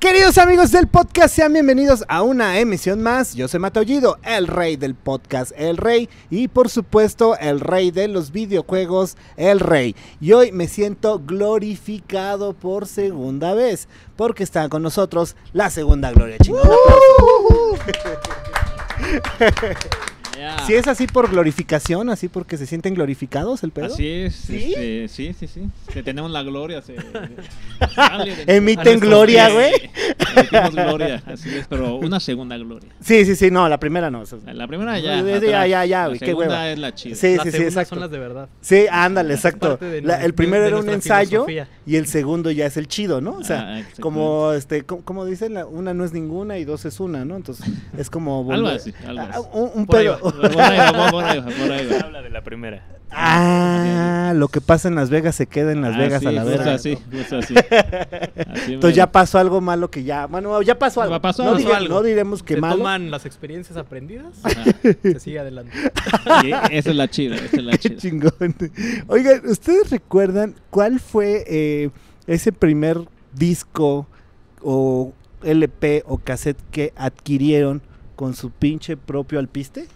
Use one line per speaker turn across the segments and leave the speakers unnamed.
Queridos amigos del podcast, sean bienvenidos a una emisión más. Yo soy Matoyido, el rey del podcast, el rey, y por supuesto, el rey de los videojuegos, el rey. Y hoy me siento glorificado por segunda vez, porque está con nosotros la segunda gloria. Chingón, un Si es así por glorificación, así porque se sienten glorificados el pedo.
Así es,
¿Sí?
este, sí, sí, sí. Que tenemos la gloria. Se,
Emiten gloria, güey.
Emitimos gloria, así es, pero una segunda gloria.
Sí, sí, sí, no, la primera no.
La primera ya.
Ya,
atrás.
ya, ya, ya,
La
güey, qué
es la chida.
Sí, sí, sí, exacto.
son las de verdad.
Sí, ándale, exacto.
de
La- el primero
de
era un ensayo
filosofía.
y el segundo ya es el chido, ¿no? O sea,
Ah,
como este, como, como dicen, la- una no es ninguna y dos es una, ¿no? Entonces es como
Algo así, algo así.
un, pedo.
Por ahí va, por ahí va, por ahí va.
Habla de la primera.
Ah, lo que pasa en Las Vegas se queda en Las
Ah,
Vegas
sí,
a la
justo
verga.
así, justo así. Así
Entonces ya pasó algo malo que ya, bueno, ya pasó algo.
Pasó
no,
algo.
diremos que
Se
malo.
toman las experiencias aprendidas,
Ajá.
se sigue adelante.
Sí, esa es la chida, esa es la
Qué
chida.
chingón. Oigan, ¿ustedes recuerdan cuál fue eh, ese primer disco o LP o cassette que adquirieron con su pinche propio alpiste?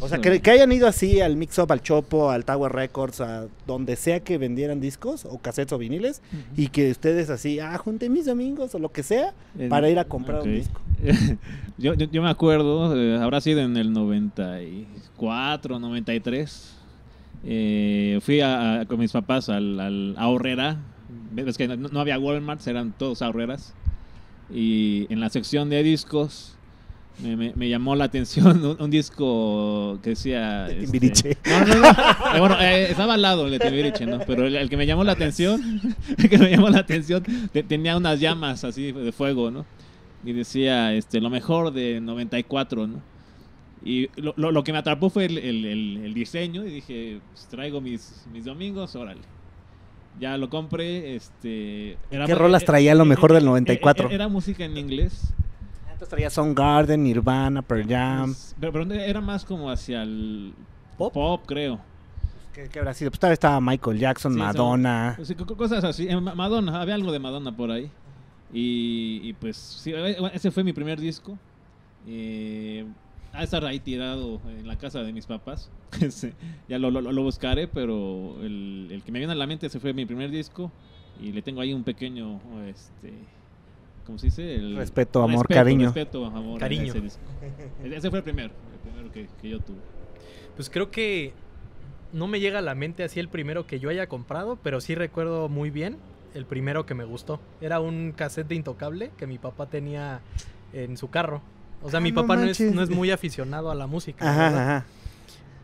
O sea, que, que hayan ido así al Mix Up, al Chopo, al Tower Records, a donde sea que vendieran discos o cassettes o viniles y que ustedes así, ah, junté mis amigos o lo que sea
En-
para ir a comprar un disco.
yo, yo, yo me acuerdo, eh, habrá sido en el 94, 93. Eh, fui a, a- con mis papás al, al a Horrera. Ves que no, no había Walmart, eran todos ahorreras. Y en la sección de discos me, me- me llamó la atención un, un disco que decía...
De
este,
Timbiriche.
no, no, no. Eh, bueno, eh, estaba al lado el de Timbiriche, ¿no? Pero el, el que me llamó la atención, el que me llamó la atención, te- tenía unas llamas así de fuego, ¿no? Y decía, este, lo mejor de 94, ¿no? Y lo, lo- lo que me atrapó fue el, el- el- diseño y dije, pues, traigo mis, mis domingos, órale. Ya lo compré, este... era
¿Qué rolas
eh,
traía lo mejor del
eh,
94?
eh, Era música en inglés.
Entonces traía Soundgarden, Nirvana, Pearl Jam.
Pues, pero, pero era más como hacia el
¿Pop?
pop creo.
¿Qué, qué habrá sido? Pues todavía estaba Michael Jackson,
Sí,
Madonna.
Pues, cosas así. Eh, Ma- Madonna, había algo de Madonna por ahí. Y, y pues, sí, eh, ese fue mi primer disco. Eh, ha estar ahí tirado en la casa de mis papás. Ya lo, lo- lo buscaré, pero el, el que me viene a la mente ese fue mi primer disco. Y le tengo ahí un pequeño, este, ¿cómo se dice? El,
Respeto, amor, cariño.
Respeto, amor.
Cariño.
Ese, fue el primero, el primero que, que yo tuve.
Pues creo que no me llega a la mente así el primero que yo haya comprado, pero sí recuerdo muy bien el primero que me gustó. Era un cassette de Intocable que mi papá tenía en su carro. O sea,
Ah,
mi papá no, es, no es muy aficionado a la música,
Ajá,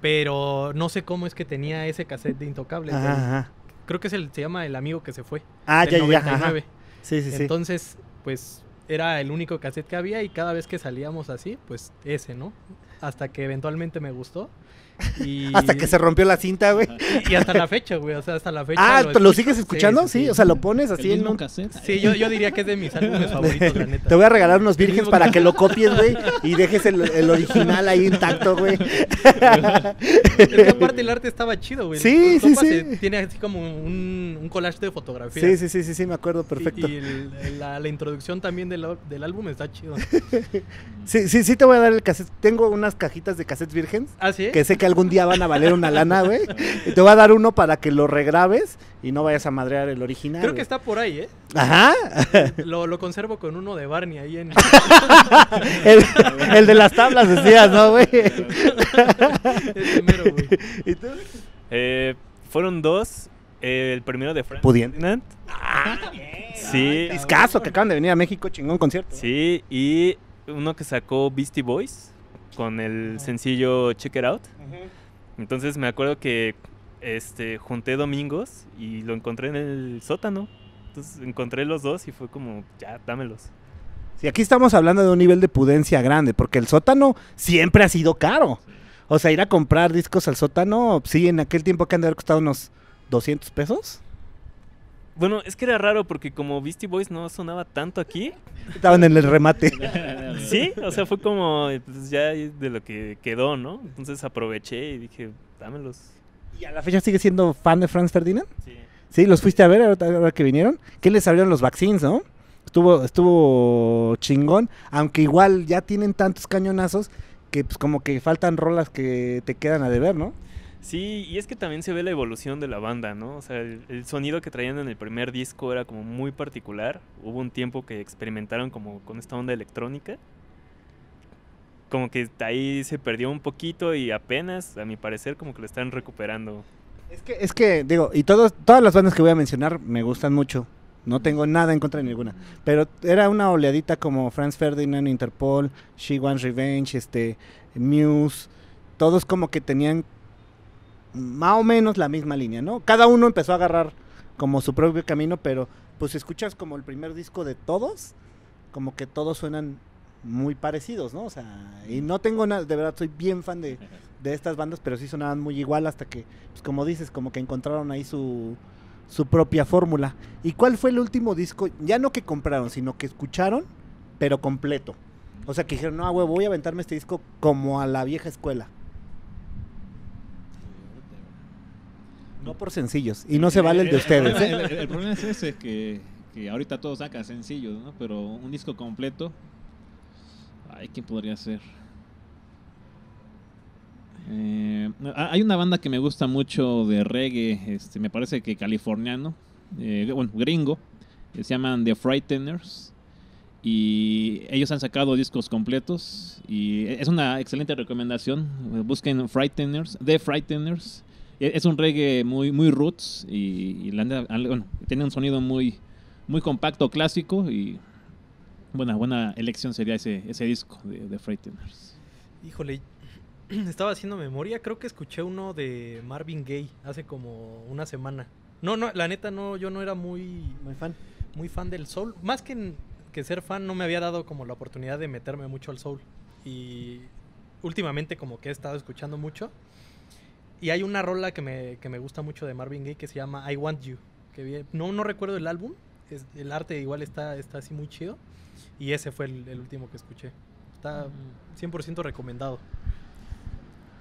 pero no sé cómo es que tenía ese cassette de Intocable.
ajá,
del-. Creo que es el, se llama El Amigo que se fue.
Ah,
del
ya, ya, ajá.
99.
Sí, sí, sí.
Entonces, pues era el único cassette que había y cada vez que salíamos así, pues ese, ¿no? Hasta que eventualmente me gustó. Y,
Hasta que se rompió la cinta, güey.
y, y hasta la fecha, güey. O sea, hasta la fecha.
Ah, ¿lo,
escucho.
sigues
Sí,
escuchando? Sí, o sea, lo pones así
el
en
mismo
un...
cassette.
Sí, yo, yo diría que es de mis álbumes favoritos, la neta.
Te voy a regalar unos
mismo
para
que-
lo copies, güey, y dejes el, el original ahí intacto, güey.
Es que aparte el arte estaba chido, güey.
Sí, sí, sí.
se- Tiene así como un, un collage de fotografías.
Sí, sí, sí, sí, sí, me acuerdo perfecto.
Y, el- la, la introducción también del, del álbum está chido.
Sí, sí, sí te voy a dar el cassette. Tengo unas cajitas de cassettes vírgenes
¿Ah, sí?
que sé que algún día van a valer una lana, güey. Y te voy a dar uno para que lo regrabes y no vayas a madrear el original.
Creo que está por ahí, ¿eh?
Ajá.
Lo, lo conservo con uno de Barney ahí en...
el, el de las tablas decías, ¿no, güey?
Ese mero, güey.
¿Y tú?
Eh, fueron dos. eh, el primero de Frank
Pudiente.
Ferdinand. Sí,
Discaso que acaban de venir a México, chingón concierto.
sí. Y uno que sacó Beastie Boys con el sencillo Check It Out. Entonces me acuerdo que este junté domingos y lo encontré en el sótano. Entonces encontré los dos y fue como, ya, dámelos.
Sí, aquí estamos hablando de un nivel de pudencia grande, porque el sótano siempre ha sido caro. O sea, ir a comprar discos al sótano, sí, en aquel tiempo que han de haber costado unos 200 pesos.
Bueno, es que era raro porque como Beastie Boys no sonaba tanto aquí,
Estaban en el remate.
sí, o sea, fue como pues, ya de lo que quedó, ¿no? Entonces aproveché y dije, dámelos.
¿Y a la fecha sigue siendo fan de Franz Ferdinand?
Sí.
Sí, los fuiste a ver ahora, que vinieron. ¿Qué les abrieron los vaccines, no? Estuvo, estuvo chingón, aunque igual ya tienen tantos cañonazos que pues como que faltan rolas que te quedan a deber, ¿no?
Sí, y es que también se ve la evolución de la banda, ¿no? O sea, el, sonido que traían en el primer disco era como muy particular. Hubo un tiempo que experimentaron como con esta onda electrónica. Como que ahí se perdió un poquito y apenas, a mi parecer, como que lo están recuperando.
Es que, es que digo, y todos, todas las bandas que voy a mencionar me gustan mucho. No tengo nada en contra de ninguna. Pero era una oleadita como Franz Ferdinand, Interpol, She Wants Revenge, este, Muse. Todos como que tenían más o menos la misma línea, ¿no? Cada uno empezó a agarrar como su propio camino, pero pues si escuchas como el primer disco de todos, como que todos suenan muy parecidos, ¿no? O sea, y no tengo nada, de verdad soy bien fan de, de estas bandas, pero sí sonaban muy igual hasta que, pues como dices, como que encontraron ahí su, su propia fórmula. ¿Y cuál fue el último disco? Ya no que compraron, sino que escucharon, pero completo. O sea, que dijeron, no, güey, voy a aventarme este disco como a la vieja escuela. No por sencillos. Y no se vale el de ustedes.
El,
¿eh?
el- el problema es ese, que, que ahorita todo saca sencillos, ¿no? Pero un disco completo, ay, ¿quién podría ser? Eh, ha- hay una banda que me gusta mucho de reggae, este, me parece que californiano, eh, bueno, gringo, que se llaman The Frighteners. Y ellos han sacado discos completos y es una excelente recomendación. Busquen Frighteners, The Frighteners. E- Es un reggae muy, muy roots y, y bueno, tiene un sonido muy, muy compacto, clásico y buena, buena elección sería ese, ese disco de, de Frighteners.
Híjole, estaba haciendo memoria, creo que escuché uno de Marvin Gaye hace como una semana. No, no, la neta no, yo no era muy,
Muy fan.
muy fan del soul. Más que, que ser fan, no me había dado como la oportunidad de meterme mucho al soul. Y últimamente como que he estado escuchando mucho. Y hay una rola que me, que me gusta mucho de Marvin Gaye que se llama I Want You. Que no, no recuerdo el álbum. es- el arte igual está, está así muy chido. Y ese fue el, el último que escuché. Está 100% recomendado.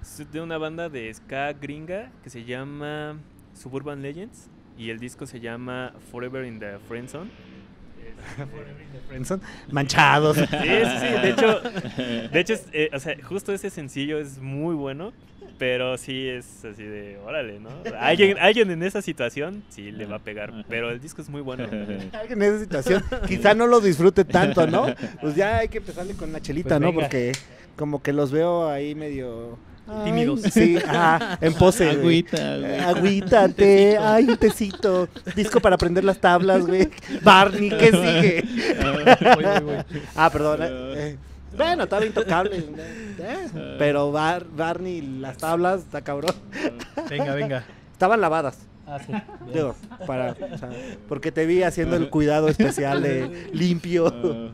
Es de una banda de ska gringa que se llama Suburban Legends y el disco se llama Forever in the Friend Zone.
Friendzone. Manchados.
Sí, sí, sí, de hecho, de hecho es, eh, o sea, justo ese sencillo es muy bueno, pero sí es así de, órale, ¿no? Alguien, alguien en esa situación sí le va a pegar, pero el disco es muy bueno.
Alguien en esa situación quizá no lo disfrute tanto, ¿no? Pues ya hay que empezarle con la chelita,
Pues
¿no?
venga.
Porque como que los veo ahí medio... ay,
Tímidos.
Sí, ajá, en pose.
Agüita, güey.
Agüita, té, ay, un tecito. Disco para aprender las tablas, güey. Barney, ¿qué sigue?
Voy, voy, voy.
Ah, perdón. eh, eh. Bueno, estaba intocable. eh, Pero Bar- Barney, las tablas, está cabrón.
Venga, venga.
Estaban lavadas.
Ah, sí.
Digo, para, o sea, porque te vi haciendo el cuidado especial de limpio.
Ah,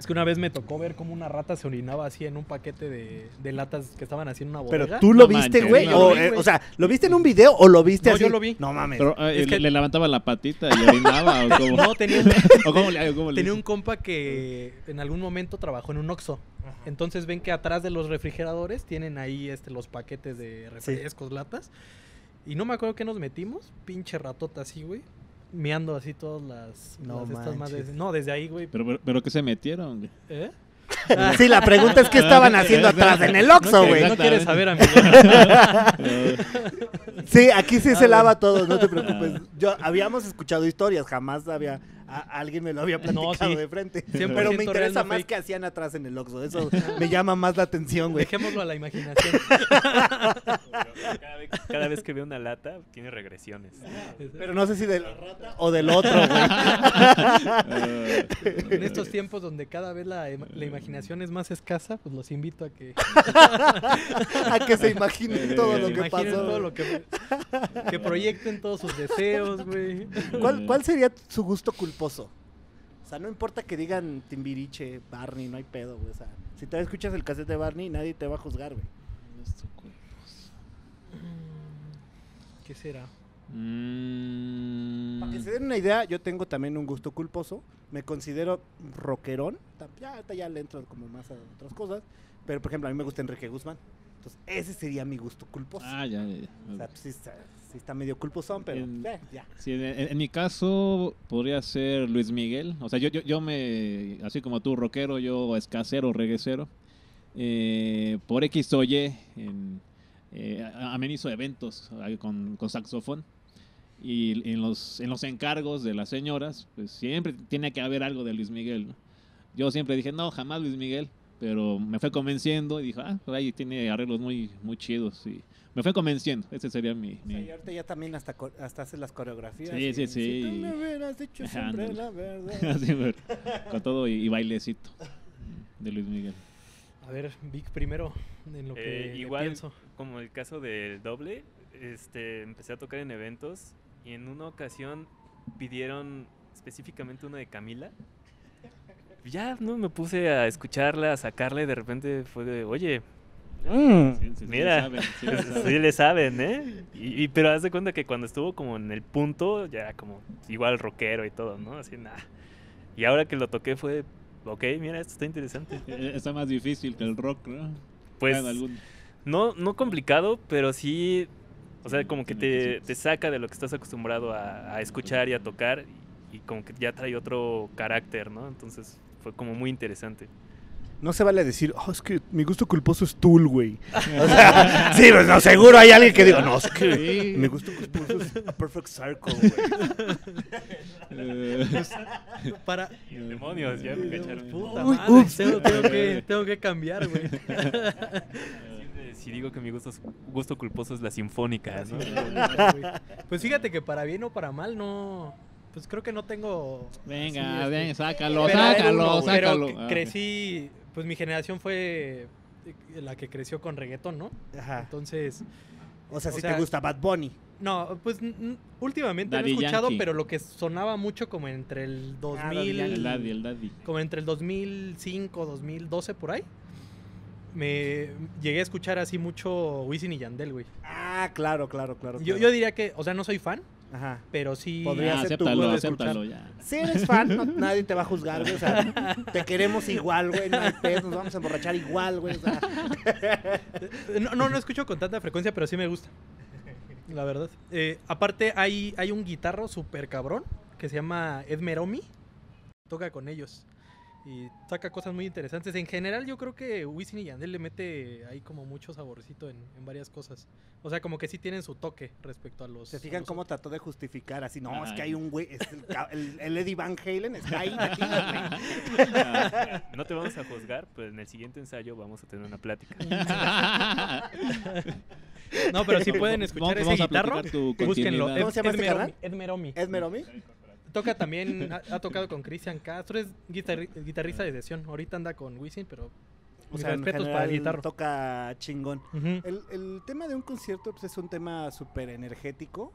Es que una vez me tocó ver cómo una rata se orinaba así en un paquete de, de latas que estaban así en una bodega.
Pero tú lo
No
viste, güey.
yo
O, eh, o sea, ¿lo viste en un video o lo viste
No,
así?
yo lo vi.
No mames.
Pero eh,
Es que-
le, le levantaba la patita y orinaba o cómo,
No, tenía un,
o cómo le, cómo le
tenía un compa que en algún momento trabajó en un Oxxo. Entonces ven que atrás de los refrigeradores tienen ahí este, los paquetes de refrescos, latas. Y no me acuerdo que nos metimos. Pinche ratota así, güey. Meando así todas las...
No
las estas
manches.
madres. No, desde ahí, güey.
Pero, pero, pero que se metieron, güey.
¿Eh?
Sí, la pregunta es qué estaban haciendo atrás en el Oxxo, güey.
no quieres saber, amigo.
Sí, aquí sí
Ah,
se lava todo, no te preocupes. Yo habíamos escuchado historias, jamás había a- alguien me lo había platicado
sí.
de frente.
100%
Pero me interesa más
fake.
que hacían atrás en el Oxxo. Eso me llama más la atención, güey.
Dejémoslo a la imaginación.
Cada vez, cada vez que veo una lata, tiene regresiones.
Pero no sé si de la rata o del otro, güey.
En estos tiempos donde cada vez la, im- la imaginación es más escasa, pues los invito a que
A que se imaginen todo lo que pasó.
todo lo que, que proyecten todos sus deseos, güey.
¿Cuál, ¿Cuál sería su gusto O sea, no importa que digan Timbiriche, Barney, no hay pedo, güey. O sea, si te escuchas el cassette de Barney, nadie te va a juzgar, güey.
¿Qué será?
Mm,
Para que se den una idea, yo tengo también un gusto culposo. Me considero rockerón. Ya, ya le entro como más a otras cosas. Pero, por ejemplo, a mí me gusta Enrique Guzmán. Entonces, ese sería mi gusto culposo.
Ah, ya, ya,
O sea,
ya.
pues, sí, sí está medio culposón, pero
En-
eh, ya.
Sí, en, en mi caso podría ser Luis Miguel. O sea, yo, yo, yo me, así como tú, rockero, yo escasero, reguecero. Eh, por X o Y, en, eh, amenizo eventos con, con saxofón. Y en los, en los encargos de las señoras, pues siempre tiene que haber algo de Luis Miguel. ¿no? Yo siempre dije, no, jamás Luis Miguel. Pero me fue convenciendo y dijo, ah, por ahí tiene arreglos muy, muy chidos. Y me fue convenciendo. Ese sería mi...
O sea,
mi-
y ahorita ya también hasta, hasta hace las coreografías.
Sí,
y-
sí,
Si
sí.
tú me hubieras dicho siempre la verdad.
Con todo y, y bailecito de Luis Miguel.
A ver, Vic primero, en lo que
Eh,
le
igual,
pienso.
como el caso del doble, este, empecé a tocar en eventos y en una ocasión pidieron específicamente una de Camila. Ya no me puse a escucharla, a sacarla y de repente fue de, oye, mm,
Sí, sí, sí le
mira,
saben, sí le saben.
le saben, ¿eh? Y, y- pero haz de cuenta que cuando estuvo como en el punto, ya era como igual rockero y todo, ¿no? Así, nada. Y ahora que lo toqué fue, ok, mira, esto está interesante.
Eh, Está más difícil que el rock, ¿no?
Pues
algún-
No, no complicado, pero sí, o sea, como que te, te saca de lo que estás acostumbrado a, a escuchar y a tocar y, y como que ya trae otro carácter, ¿no? Entonces fue como muy interesante.
No se vale decir, oh, es que mi gusto culposo es Tool, güey. O sea, sí, pues no, seguro hay alguien que diga, no, es que
Sí.
mi gusto culposo es Perfect Circle, güey.
Para...
Demonios, ya me cacharon.
Puta
Uy,
madre,
ups.
tengo, tengo que, tengo que cambiar, güey.
Si digo que mi gusto, es- gusto culposo es la sinfónica, ¿no?
Pues fíjate que para bien o para mal no... Pues creo que no tengo...
Venga,
así, este,
ven, sácalo, sácalo,
pero
sácalo. Ah,
crecí... Pues mi generación fue eh, la que creció con reggaetón, ¿no?
Ajá.
Entonces...
O sea, si te gusta Bad Bunny.
No, pues últimamente
Daddy
no he escuchado,
Yankee.
pero lo que sonaba mucho como entre el
Ah, Daddy
2000...
El daddy, el daddy.
como entre el 2005, 2012 por ahí, me llegué a escuchar así mucho Wisin y Yandel, güey.
Ah, claro, claro, claro.
Yo,
claro.
yo diría que, o sea, no soy fan,
Ajá.
pero sí...
Podría
Ah,
ser tu
acéptalo, ya.
Si eres fan, no- nadie te va a juzgar, güey. O sea, te queremos igual, güey. No hay pedo, nos vamos a emborrachar igual, güey. O sea,
No, no, no escucho con tanta frecuencia, pero sí me gusta. La verdad. Eh, aparte, hay, hay un guitarro súper cabrón que se llama Ed Meromi. Toca con ellos. Y saca cosas muy interesantes. En general, yo creo que Wisin y Yandel le mete ahí como mucho saborcito en, en varias cosas. O sea, como que sí tienen su toque respecto a los.
¿Se fijan
los
cómo
otros.
trató de justificar así? No, es que
Ay.
hay un güey, el, el- el Eddie Van Halen está ahí.
No te vamos a juzgar, pero en el siguiente ensayo vamos a tener una plática.
No, pero si pueden escuchar
Vamos-
ese guitarro, búsquenlo. Ed,
¿Cómo se llama
Ed
este
Meromi,
canal?
Ed Meromi.
¿Ed Meromi?
Toca también, ha, ha tocado con Cristian Castro, es guitarri- guitarrista de sesión. Ahorita anda con Wisin, pero
O sea,
respetos para el guitarro.
toca chingón. El tema de un concierto pues, es un tema súper energético,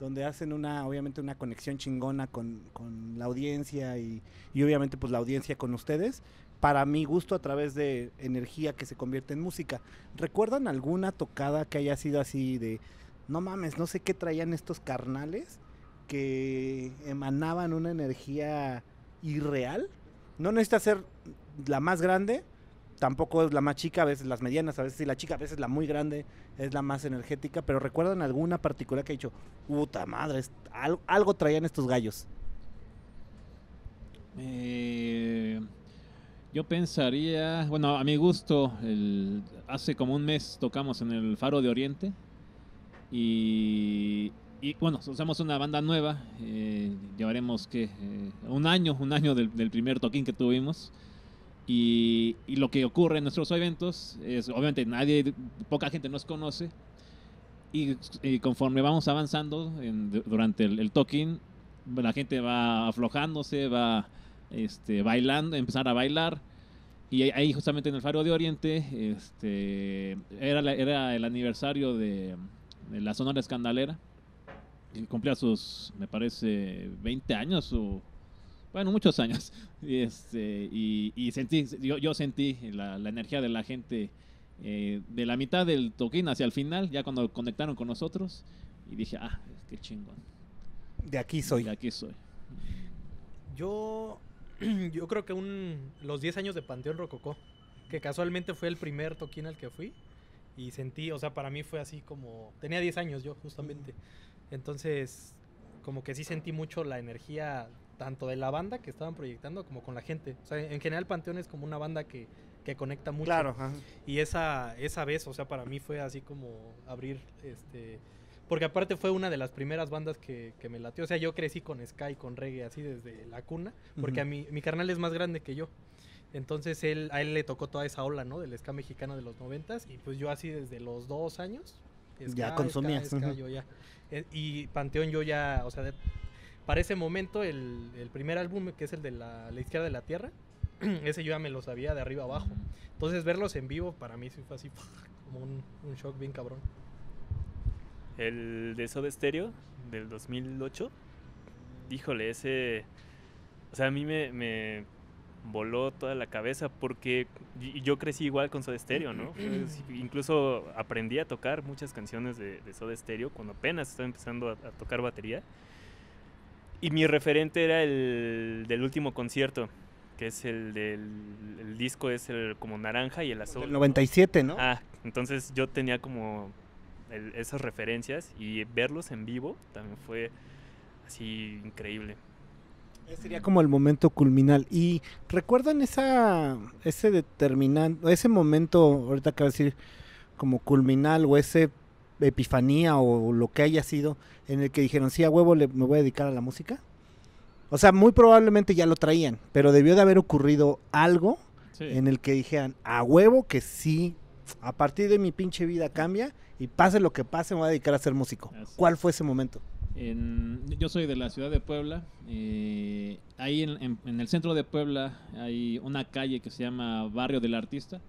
donde hacen una, obviamente, una conexión chingona con, con la audiencia y, y obviamente pues la audiencia con ustedes. Para mi gusto, a través de energía que se convierte en música. ¿Recuerdan alguna tocada que haya sido así de, no mames, no sé qué traían estos carnales que emanaban una energía irreal? No necesita ser la más grande, tampoco es la más chica, a veces las medianas, a veces sí la chica, a veces la muy grande es la más energética, pero recuerdan alguna particular que ha dicho, puta madre, algo traían estos gallos.
Eh, yo pensaría, bueno, a mi gusto, hace como un mes tocamos en el Faro de Oriente y, y, bueno, somos una banda nueva, eh, llevaremos que un año, un año del, del primer toquín que tuvimos y, y lo que ocurre en nuestros eventos es, obviamente, nadie, poca gente nos conoce y, y conforme vamos avanzando en- durante el, el toquín, la gente va aflojándose, va este, bailando, empezar a bailar. Y ahí justamente en el Faro de Oriente, este, era, la- era el aniversario de, de la Sonora Escandalera. Y cumplía sus, me parece, 20 años o, bueno, muchos años. Y, este, y, y sentí, yo, yo sentí la, la energía de la gente eh, de la mitad del toquín hacia el final, ya cuando conectaron con nosotros. Y dije, ah, qué chingón.
De aquí soy.
Y aquí soy.
Yo, yo creo que un, los 10 años de Panteón Rococó, que casualmente fue el primer toquín al que fui. Y sentí, o sea, para mí fue así como... Tenía 10 años yo, justamente. Entonces, como que sí sentí mucho la energía tanto de la banda que estaban proyectando como con la gente. O sea, en general Panteón es como una banda que, que conecta mucho.
Claro, ajá.
Y esa, esa vez, o sea, para mí fue así como abrir, este... Porque aparte fue una de las primeras bandas que, que me latió. O sea, yo crecí con Sky, con reggae, así desde la cuna. Porque a
Ujú.
mí, mi carnal es más grande que yo. Entonces él, a él le tocó toda esa ola, ¿no? Del ska mexicano de los noventas. Y pues yo así desde los dos años.
Ya consumías,
ska, ska,
ujú.
yo ya. Eh, Y Panteón yo ya, o sea, de- para ese momento el, el primer álbum, que es el de la, la izquierda de la tierra, ese yo ya me lo sabía de arriba abajo. Entonces verlos en vivo para mí sí fue así como un, un shock bien cabrón.
El de Soda Stereo del 2008. Híjole, ese. O sea, a mí me, me voló toda la cabeza porque yo crecí igual con Soda Stereo, ¿no? Fue así, incluso aprendí a tocar muchas canciones de, de Soda Stereo cuando apenas estaba empezando a, a tocar batería. Y mi referente era el del último concierto, que es el del el disco, es el como naranja y el azul.
El
¿no?
97, ¿no?
Ah, entonces yo tenía como el- esas referencias y verlos en vivo también fue así increíble.
Sería como el momento culminal. Y recuerdan esa ese determinante, ese momento, ahorita de decir, como culminal o ese epifanía o lo que haya sido en el que dijeron, sí, a huevo le- me voy a dedicar a la música. O sea, muy probablemente ya lo traían, pero debió de haber ocurrido algo
Sí.
en el que dijeran, a huevo que sí, a partir de mi pinche vida cambia y pase lo que pase, me voy a dedicar a ser músico.
Así
¿Cuál fue ese momento?
En- yo soy de la ciudad de Puebla. eh, ahí en, en- en el centro de Puebla hay una calle que se llama Barrio del Artista.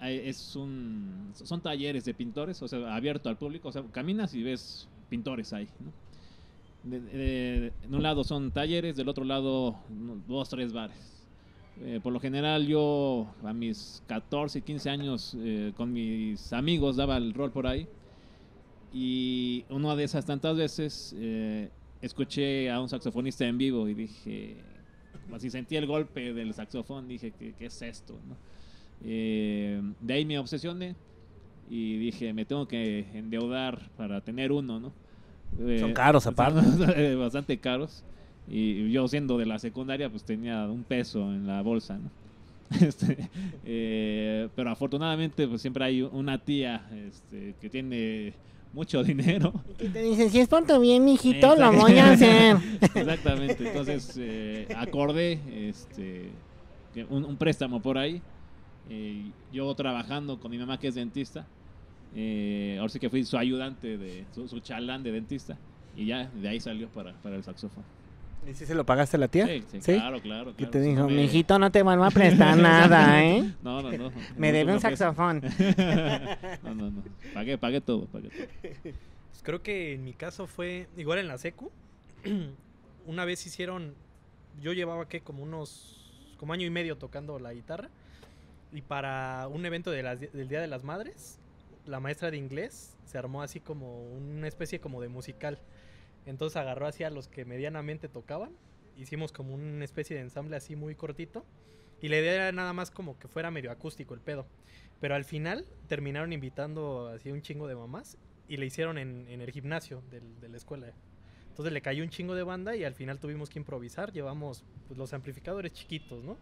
Ahí es un, son talleres de pintores, o sea, abierto al público. O sea, caminas y ves pintores ahí. ¿no? De, de- de un lado son talleres, del otro lado dos, tres bares. Eh, por lo general yo a mis 14, 15 años eh, con mis amigos daba el rol por ahí. Y una de esas tantas veces eh, escuché a un saxofonista en vivo y dije, así sentí el golpe del saxofón, dije, ¿qué, qué es esto? no? Eh, de ahí me obsesioné y dije, me tengo que endeudar para tener uno, ¿no? Eh,
Son caros, aparte.
Bastante caros. Y yo siendo de la secundaria, pues tenía un peso en la bolsa, ¿no? Este, eh, pero afortunadamente, pues siempre hay una tía este, que tiene mucho dinero.
Y te dicen, si es por tu bien,
mijito, lo
voy a hacer.
Exactamente. Entonces eh, acordé este, un préstamo por ahí. eh, yo trabajando con mi mamá que es dentista. eh, ahora sí que fui su ayudante, de su, su chalán de dentista. Y ya de ahí salió para, para el saxofón.
¿Y si se lo pagaste a la tía?
Sí, sí, claro, claro.
Y
claro.
te dijo,
no me-
mijito, no te vuelvo a prestar nada, ¿eh?
No, no, no.
Me
No,
debe un saxofón.
no, no, no. Pagué, pagué todo, pagué todo.
Pues creo que en mi caso fue igual en la secu. Una vez hicieron, yo llevaba que como unos, como año y medio tocando la guitarra. Y para un evento de las- del Día de las Madres, la maestra de inglés se armó así como una especie como de musical. Entonces agarró así a los que medianamente tocaban. Hicimos como una especie de ensamble así muy cortito. Y la idea era nada más como que fuera medio acústico el pedo. Pero al final terminaron invitando así un chingo de mamás y le hicieron en, en el gimnasio del- de la escuela. Entonces le cayó un chingo de banda y al final tuvimos que improvisar. Llevamos pues, los amplificadores chiquitos, ¿no?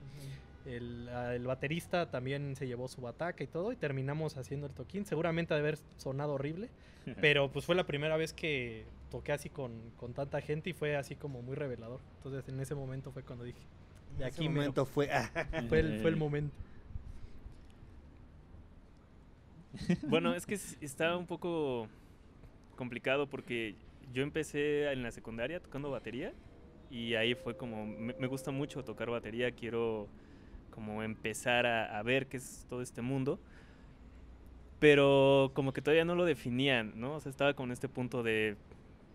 El, el baterista también se llevó su bataca y todo y terminamos haciendo el toquín. Seguramente ha de haber sonado horrible, pero pues fue la primera vez que toqué así con, con tanta gente y fue así como muy revelador. Entonces en ese momento fue cuando dije, de
Ese
aquí mero.
momento fue...
fue el, fue el momento.
Bueno, es que está un poco complicado porque yo empecé en la secundaria tocando batería y ahí fue como, me, me gusta mucho tocar batería, quiero como empezar a, a ver qué es todo este mundo, pero como que todavía no lo definían, ¿no? O sea, estaba con este punto de,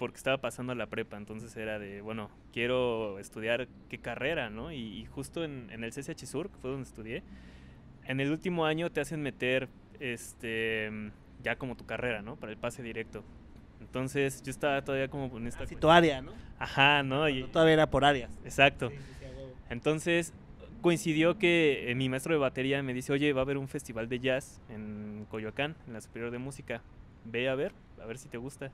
porque estaba pasando la prepa, entonces era de, bueno, quiero estudiar qué carrera, ¿no? Y, y justo en, en el CCH Sur, que fue donde estudié, en el último año te hacen meter este ya como tu carrera, ¿no? Para el pase directo. Entonces yo estaba todavía como en esta cuestión-
tu área, ¿no?
Ajá, ¿no? Y-
Todavía era por áreas.
exacto. Entonces, coincidió que eh, mi maestro de batería me dice, oye, va a haber un festival de jazz en Coyoacán, en la Superior de Música. Ve a ver, a ver si te gusta.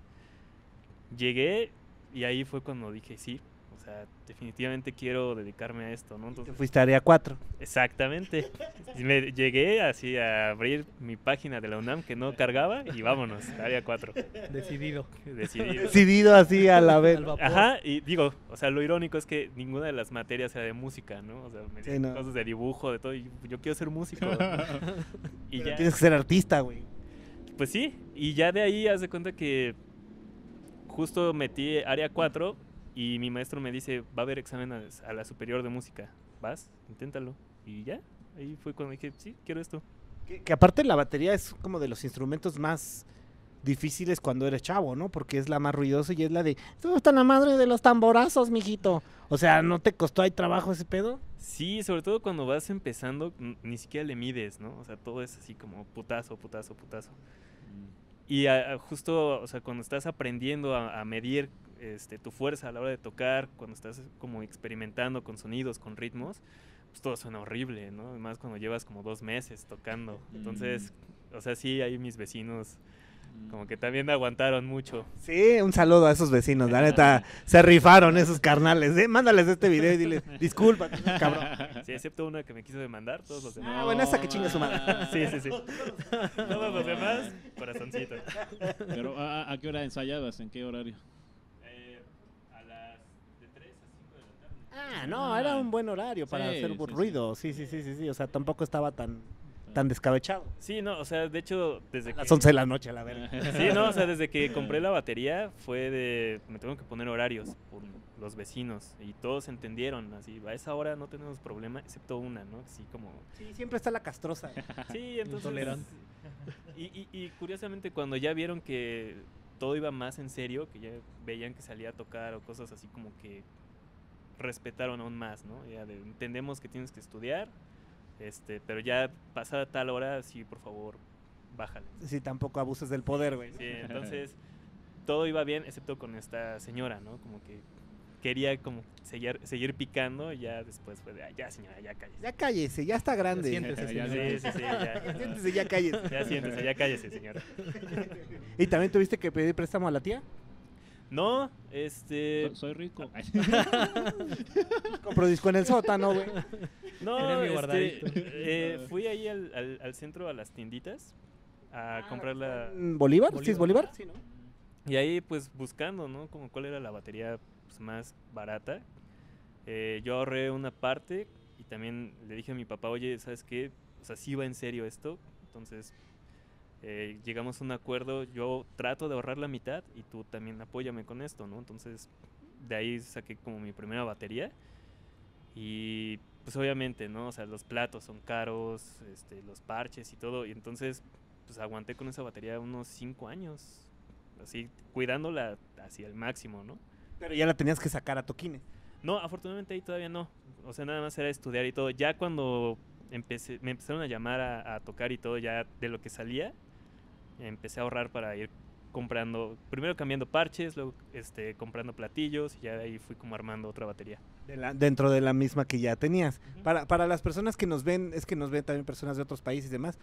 Llegué y ahí fue cuando dije, sí, o sea, definitivamente quiero dedicarme a esto, ¿no?
Te
Entonces,
fuiste a área 4.
exactamente. Me llegué así a abrir mi página de la UNAM que no cargaba y vámonos, área 4.
Decidido.
Decidido.
Decidido así a la vez.
Ajá, y digo, o sea, lo irónico es que ninguna de las materias era de música, ¿no? O sea, me
Sí, no.
cosas de dibujo, de todo, y yo quiero ser músico. y
Pero
ya,
Tienes que ser artista, güey.
pues sí, y ya de ahí haz de cuenta que justo metí área 4 y mi maestro me dice, va a haber examen a, a la superior de música, vas, inténtalo. Y ya, ahí fue cuando dije, sí, quiero esto.
Que, que aparte la batería es como de los instrumentos más difíciles cuando eres chavo, ¿no? Porque es la más ruidosa y es la de, tú estás la madre de los tamborazos, mijito. O sea, ¿no te costó ahí trabajo ese pedo?
Sí, sobre todo cuando vas empezando, ni siquiera le mides, ¿no? O sea, todo es así como putazo, putazo, putazo. Y a- a justo, o sea, cuando estás aprendiendo a, a medir este, tu fuerza a la hora de tocar, cuando estás como experimentando con sonidos, con ritmos, pues todo suena horrible, ¿no? Además cuando llevas como dos meses tocando. Entonces, o sea, sí, ahí mis vecinos como que también aguantaron mucho.
Sí, un saludo a esos vecinos, la neta, se rifaron esos carnales, ¿eh? Mándales este video y dile, disculpa, cabrón.
Sí, excepto una que me quiso demandar, todos los demás.
Ah, bueno, esa que chingue su madre.
Sí, sí, sí. Todos los demás, corazoncito.
Pero ¿a, a qué hora ensayabas? ¿En qué horario?
Eh, a las de 3 a 5 de la tarde.
Ah, no, era un buen horario para
Sí,
hacer
sí.
ruido, sí, sí, sí, sí, sí, o sea, tampoco estaba tan, tan descabechado.
Sí, no, o sea, de hecho, desde
A
que...
las 11 de la noche, a la verga.
Sí, no, o sea, desde que compré la batería fue de... Me tengo que poner horarios por los vecinos y todos entendieron, así, a esa hora no tenemos problema, excepto una, ¿no? Así como...
Sí, siempre está la castrosa.
Sí, entonces...
Intolerante.
Y, y, y curiosamente cuando ya vieron que todo iba más en serio, que ya veían que salía a tocar o cosas así como que respetaron aún más, ¿no? Ya de, entendemos que tienes que estudiar, este, pero ya pasada tal hora, sí, por favor, bájale.
Sí, tampoco abuses del poder, güey.
Sí, entonces todo iba bien, excepto con esta señora, ¿no? Como que quería como seguir, seguir picando y ya después fue de, "Ay, ya señora, ya cállese.
Ya cállese, ya está grande.
Ya siéntese.
Sí, sí, sí, ya.
Ya siéntese, ya cállese.
Ya siéntese, ya cállese, señora.
¿Y también tuviste que pedir préstamo a la tía?
No, este...
Soy, soy rico.
Compró disco en el sótano, güey.
No, este, eh, fui ahí al, al- al centro, a las tienditas, a comprar la...
Mm, ¿Bolívar? ¿Sí es Bolívar? Sí, ¿no?
Y ahí pues buscando, ¿no? Como cuál era la batería pues, más barata. Eh, yo ahorré una parte y también le dije a mi papá, oye, ¿sabes qué? O sea, sí va en serio esto. Entonces eh, llegamos a un acuerdo, yo trato de ahorrar la mitad y tú también apóyame con esto, ¿no? Entonces de ahí saqué como mi primera batería. Y pues obviamente, ¿no? O sea, los platos son caros, este, los parches y todo. Y entonces pues aguanté con esa batería unos 5 años así cuidándola hacia el máximo, ¿no?
Pero ya la tenías que sacar a toquines.
No, afortunadamente ahí todavía no. O sea, nada más era estudiar y todo. Ya cuando empecé, me empezaron a llamar a, a tocar y todo, ya de lo que salía, empecé a ahorrar para ir comprando, primero cambiando parches, luego este, comprando platillos y ya de ahí fui como armando otra batería.
de la- dentro de la misma que ya tenías. Para, para las personas que nos ven, es que nos ven también personas de otros países y demás.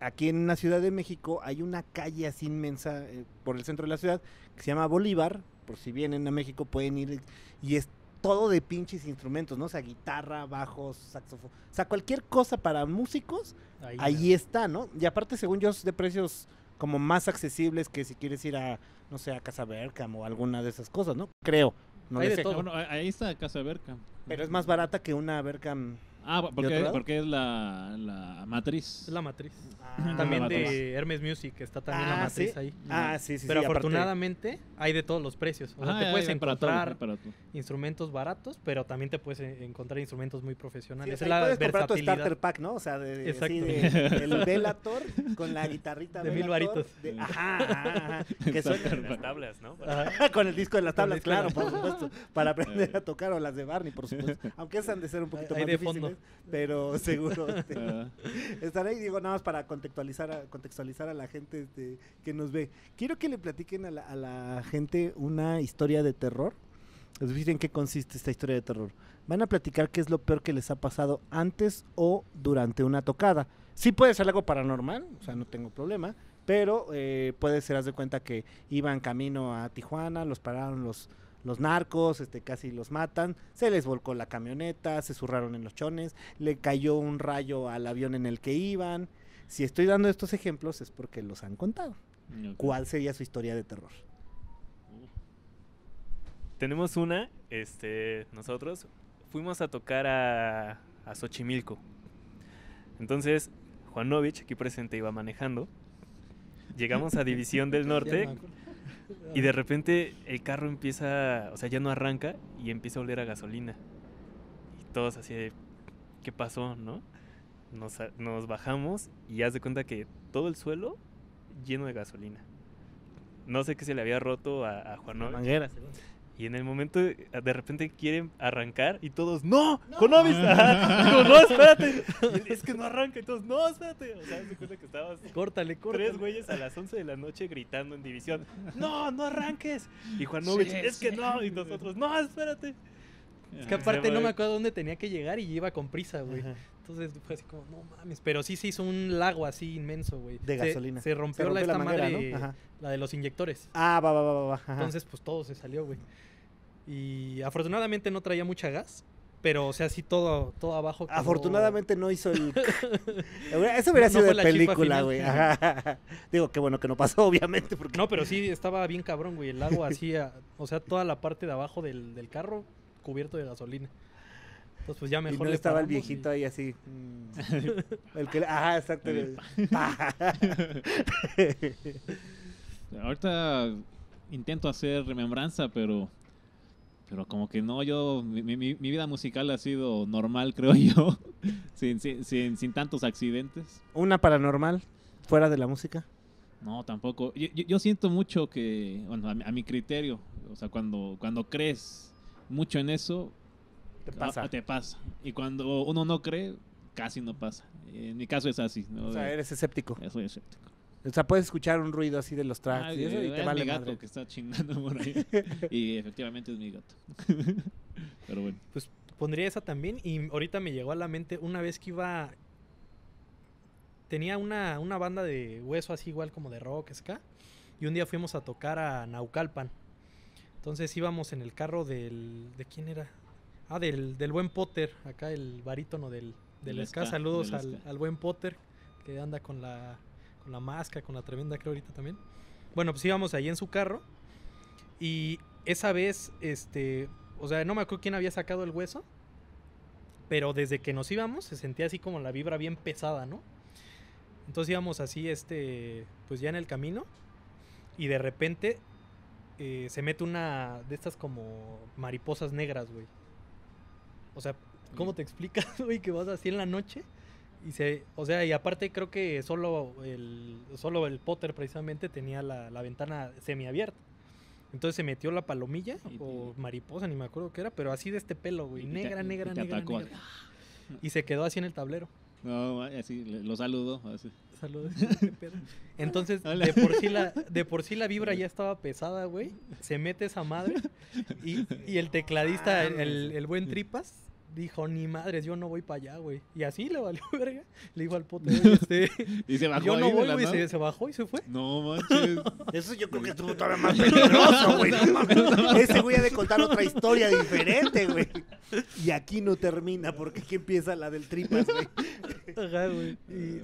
Aquí en la Ciudad de México hay una calle así inmensa eh, por el centro de la ciudad que se llama Bolívar. Por si vienen a México pueden ir y es todo de pinches instrumentos, ¿no? O sea, guitarra, bajos, saxofón. O sea, cualquier cosa para músicos,
Ahí,
ahí está, ¿no? Y aparte, según yo, es de precios como más accesibles que si quieres ir a, no sé, a Casa Berkham o alguna de esas cosas, ¿no? Creo. No
Hay de
sé.
todo.
Bueno, ahí está Casa Berca.
Pero es más barata que una Berkham.
Ah, porque, porque es la, la matriz.
Es la matriz.
Ah,
también
la
de
matriz.
Hermes Music, está también
Ah,
la matriz
¿sí?
ahí.
Ah, sí, sí.
Pero
sí, aparte-
afortunadamente hay de todos los precios. O sea,
Ajá,
te puedes
hay para todo,
encontrar
hay para todo.
instrumentos baratos, pero también te puedes encontrar instrumentos muy
Sí,
profesionales.
sea,
es la
puedes comprar tu starter pack, ¿no? O sea, de, de- así
Exacto.
de- el Velator con la guitarrita
De mil varitos.
de- ajá, ajá, ajá, que
Starter
Las tablas, ¿no?
Ajá.
con el disco de las tablas, claro, por supuesto, para aprender a tocar o las de Barney, por supuesto. Aunque esas han de ser un poquito más
de
difíciles,
fondo.
Pero seguro este,
Ah,
estar ahí, digo, nada más para contextualizar a, contextualizar a la gente este, que nos ve. Quiero que le platiquen a la, a la gente una historia de terror Les voy en qué consiste esta historia de terror. Van a platicar qué es lo peor que les ha pasado antes o durante una tocada. Sí puede ser algo paranormal, o sea, no tengo problema, pero eh, puede ser, haz de cuenta que iban camino a Tijuana, los pararon los, los narcos, este, casi los matan, se les volcó la camioneta, se zurraron en los chones, le cayó un rayo al avión en el que iban. Si estoy dando estos ejemplos es porque los han contado. ¿Cuál sería su historia de terror?
Tenemos una, este, nosotros fuimos a tocar a, a Xochimilco. Entonces, Juanovich, aquí presente, iba manejando. Llegamos a División del Norte. Y de repente el carro empieza, o sea, ya no arranca y empieza a oler a gasolina. Y todos así de, ¿qué pasó, no? Nos, nos bajamos y haz de cuenta que todo el suelo lleno de gasolina. No sé qué se le había roto a, a Juanovich.
Mangueras.
Y en el momento, de de repente quieren arrancar y todos, ¡No! Ajá. Digo, no, espérate. Y es que no arranca. Y todos, ¡No, espérate! O sea, se cuenta que estabas
Córtale, córtale.
tres güeyes a las 11 de la noche gritando en división, ¡No, no arranques! Y Juanovich,
Sí,
es que no. Y nosotros, ¡No, espérate!
Es que aparte no me acuerdo dónde tenía que llegar y iba con prisa, güey.
Ajá.
Entonces fue así como, no mames. Pero sí se hizo un lago así inmenso, güey.
De
Se-
gasolina.
Se, rompió,
Se
la,
rompió la
esta
manguera,
madre,
¿no? Ajá.
la de los inyectores.
Ah, va, va, va, va, va. ajá.
Entonces, pues todo se salió, güey. Y afortunadamente no traía mucha gas. Pero, o sea, sí todo, todo abajo.
Afortunadamente no hizo el... Eso hubiera
No
sido
fue
de película, güey. Digo, qué bueno que no pasó, obviamente, porque...
No, pero sí estaba bien cabrón, güey. El lago así, o sea, toda la parte de abajo del, del carro cubierto de gasolina. Entonces, pues ya
y
mejor
no
le
estaba el viejito
y-
ahí así. mm. El que... Ajá, exacto.
Ahorita intento hacer remembranza, pero pero como que no, yo mi, mi- mi vida musical ha sido normal, creo yo, sin, sin, sin, sin tantos accidentes.
Una paranormal, fuera de la música.
No, tampoco. Yo, yo- yo siento mucho que, bueno, a, mi- a mi criterio, o sea, cuando, cuando crees mucho en eso,
Te pasa.
ah, te pasa. Y cuando uno no cree, casi no pasa. En mi caso es así. ¿no?
O sea, eres escéptico.
Yo soy escéptico.
O sea, puedes escuchar un ruido así de los tracks
Ay,
y eso y te
es
vale
mi gato
madre.
que está chingando por ahí. y efectivamente es mi gato. Pero bueno.
Pues pondría esa también. Y ahorita me llegó a la mente una vez que iba. Tenía una, una banda de hueso así, igual como de rock, ska. Y un día fuimos a tocar a Naucalpan. Entonces íbamos en el carro del. ¿De quién era? Ah, del, del buen Potter. Acá el barítono del, del ska, Saludos
del
al, al buen Potter. Que anda con la, con la máscara, con la tremenda, creo ahorita también. Bueno, pues íbamos ahí en su carro. Y esa vez, este. O sea, no me acuerdo quién había sacado el hueso. Pero desde que nos íbamos se sentía así como la vibra bien pesada, ¿no? Entonces íbamos así, este. Pues ya en el camino. Y de repente. Eh, se mete una de estas como mariposas negras, güey. O sea, ¿cómo te explicas, güey, que vas así en la noche? Y se, o sea, y aparte creo que solo el, solo el Potter precisamente tenía la, la ventana semiabierta. Entonces se metió la palomilla
Y-
o mariposa, ni me acuerdo qué era, pero así de este pelo, güey.
Te-
Negra,
y
negra, negra. Y se quedó así en el tablero.
No, así, lo saludo. así.
Saludos. Entonces,
Hola.
de por, sí la, de por sí la vibra ya estaba pesada, güey. Se mete esa madre. Y, y el tecladista, el- el buen Tripas, dijo, ni madres, yo no voy para allá, güey. Y así le valió verga. Le dijo al pote, "Oye, este,
Y se bajó
yo
ahí
no voy, güey. Se, se bajó y se fue.
No manches.
Eso yo creo que estuvo todavía más peligroso, güey. no. Ese güey ha de contar otra historia diferente, güey. Y aquí no termina, porque aquí empieza la del tripas, güey.
Ajá, güey. Y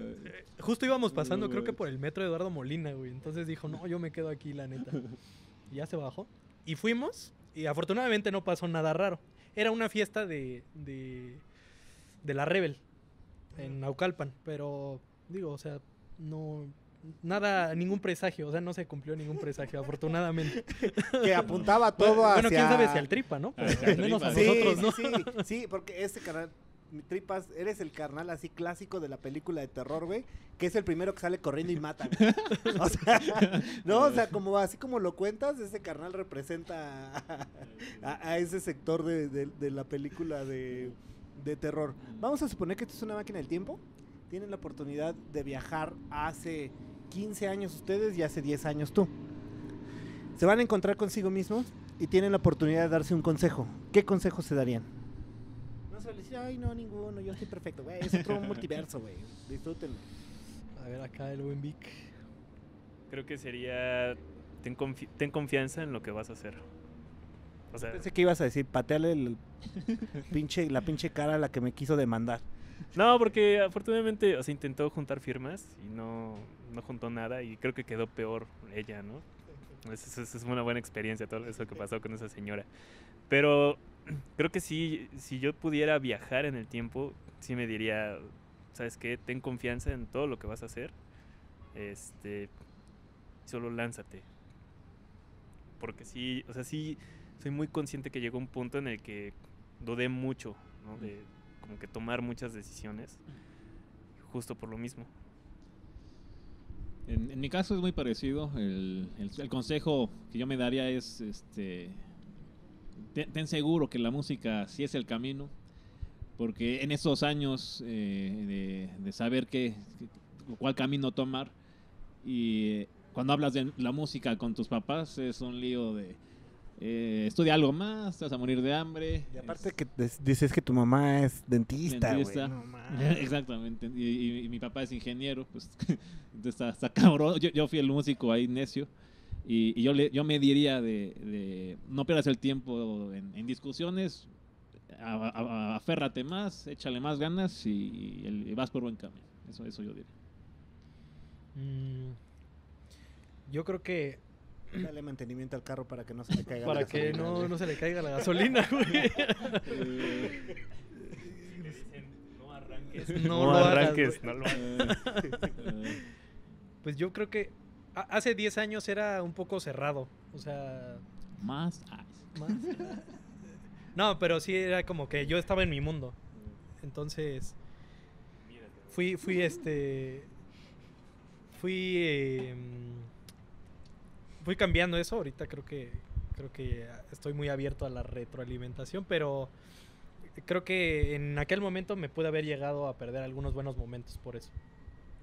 justo íbamos pasando, creo que por el metro de Eduardo Molina, güey. Entonces dijo, no, yo me quedo aquí, la neta. Y ya se bajó. Y fuimos, y afortunadamente no pasó nada raro. Era una fiesta de, de, de la Rebel en Naucalpan, pero digo, o sea, no. Nada, ningún presagio, o sea, no se cumplió ningún presagio, afortunadamente.
Que apuntaba todo
bueno,
hacia...
bueno, quién sabe si al tripa, ¿no? Pero menos a
Tripa.
Nosotros,
sí,
¿no?
sí, sí, porque este canal, tripas, eres el carnal así clásico de la película de terror, güey, que es el primero que sale corriendo y mata. güey. O sea, no, o sea, como así como lo cuentas, ese carnal representa a, a- a ese sector de, de- de la película de, de terror. Vamos a suponer que esto es una máquina del tiempo. Tienen la oportunidad de viajar hace 15 años ustedes y hace 10 años tú. Se van a encontrar consigo mismos y tienen la oportunidad de darse un consejo, ¿qué consejo se darían? Dice, ay, no, ninguno, yo estoy perfecto, güey, es otro multiverso, güey, disfrútenlo.
A ver, acá el buen Vic.
Creo que sería. Ten, confi- ten confianza en lo que vas a hacer. O sea,
Pensé que ibas a decir, pateale el pinche, la pinche cara a la que me quiso demandar.
no, porque afortunadamente, o sea, intentó juntar firmas y no, no juntó nada y creo que quedó peor ella, ¿no? Esa es, es una buena experiencia todo eso que pasó con esa señora. Pero creo que sí, si yo pudiera viajar en el tiempo, sí me diría, ¿sabes qué? Ten confianza en todo lo que vas a hacer. Este, solo lánzate. Porque sí, o sea, sí, soy muy consciente que llegó un punto en el que dudé mucho, ¿no? De como que tomar muchas decisiones, justo por lo mismo.
En, en mi caso es muy parecido. El, el- el consejo que yo me daría es, este, ten, ten seguro que la música sí es el camino, porque en esos años eh, de, de saber qué, cuál camino tomar y eh, cuando hablas de la música con tus papás es un lío de eh, estudia algo más, te vas a morir de hambre.
Y aparte
es-
que dices que tu mamá es dentista.
Dentista.
No.
Exactamente. Y, y- y mi papá es ingeniero, pues está, está cabrón. Yo, yo fui el músico ahí necio. Y, y yo, le, yo me diría de, de no pierdas el tiempo en, en discusiones, a- a- a- aférrate más, échale más ganas y, el- y vas por buen camino. Eso, eso yo diría.
Mm, yo creo que
Dale mantenimiento al carro para que no se le caiga la
para que
gasolina,
no,
güey.
no se le caiga la gasolina, güey.
no arranques.
No
No,
lo hagas,
arranques.
güey.
no lo hagas.
Pues yo creo que hace 10 años era un poco cerrado. O sea,
más ice.
más. No, pero sí era como que yo estaba en mi mundo. Entonces, fui, fui este. Fui. eh, fui cambiando eso. Ahorita creo que. Creo que estoy muy abierto a la retroalimentación, pero creo que en aquel momento me pude haber llegado a perder algunos buenos momentos por eso.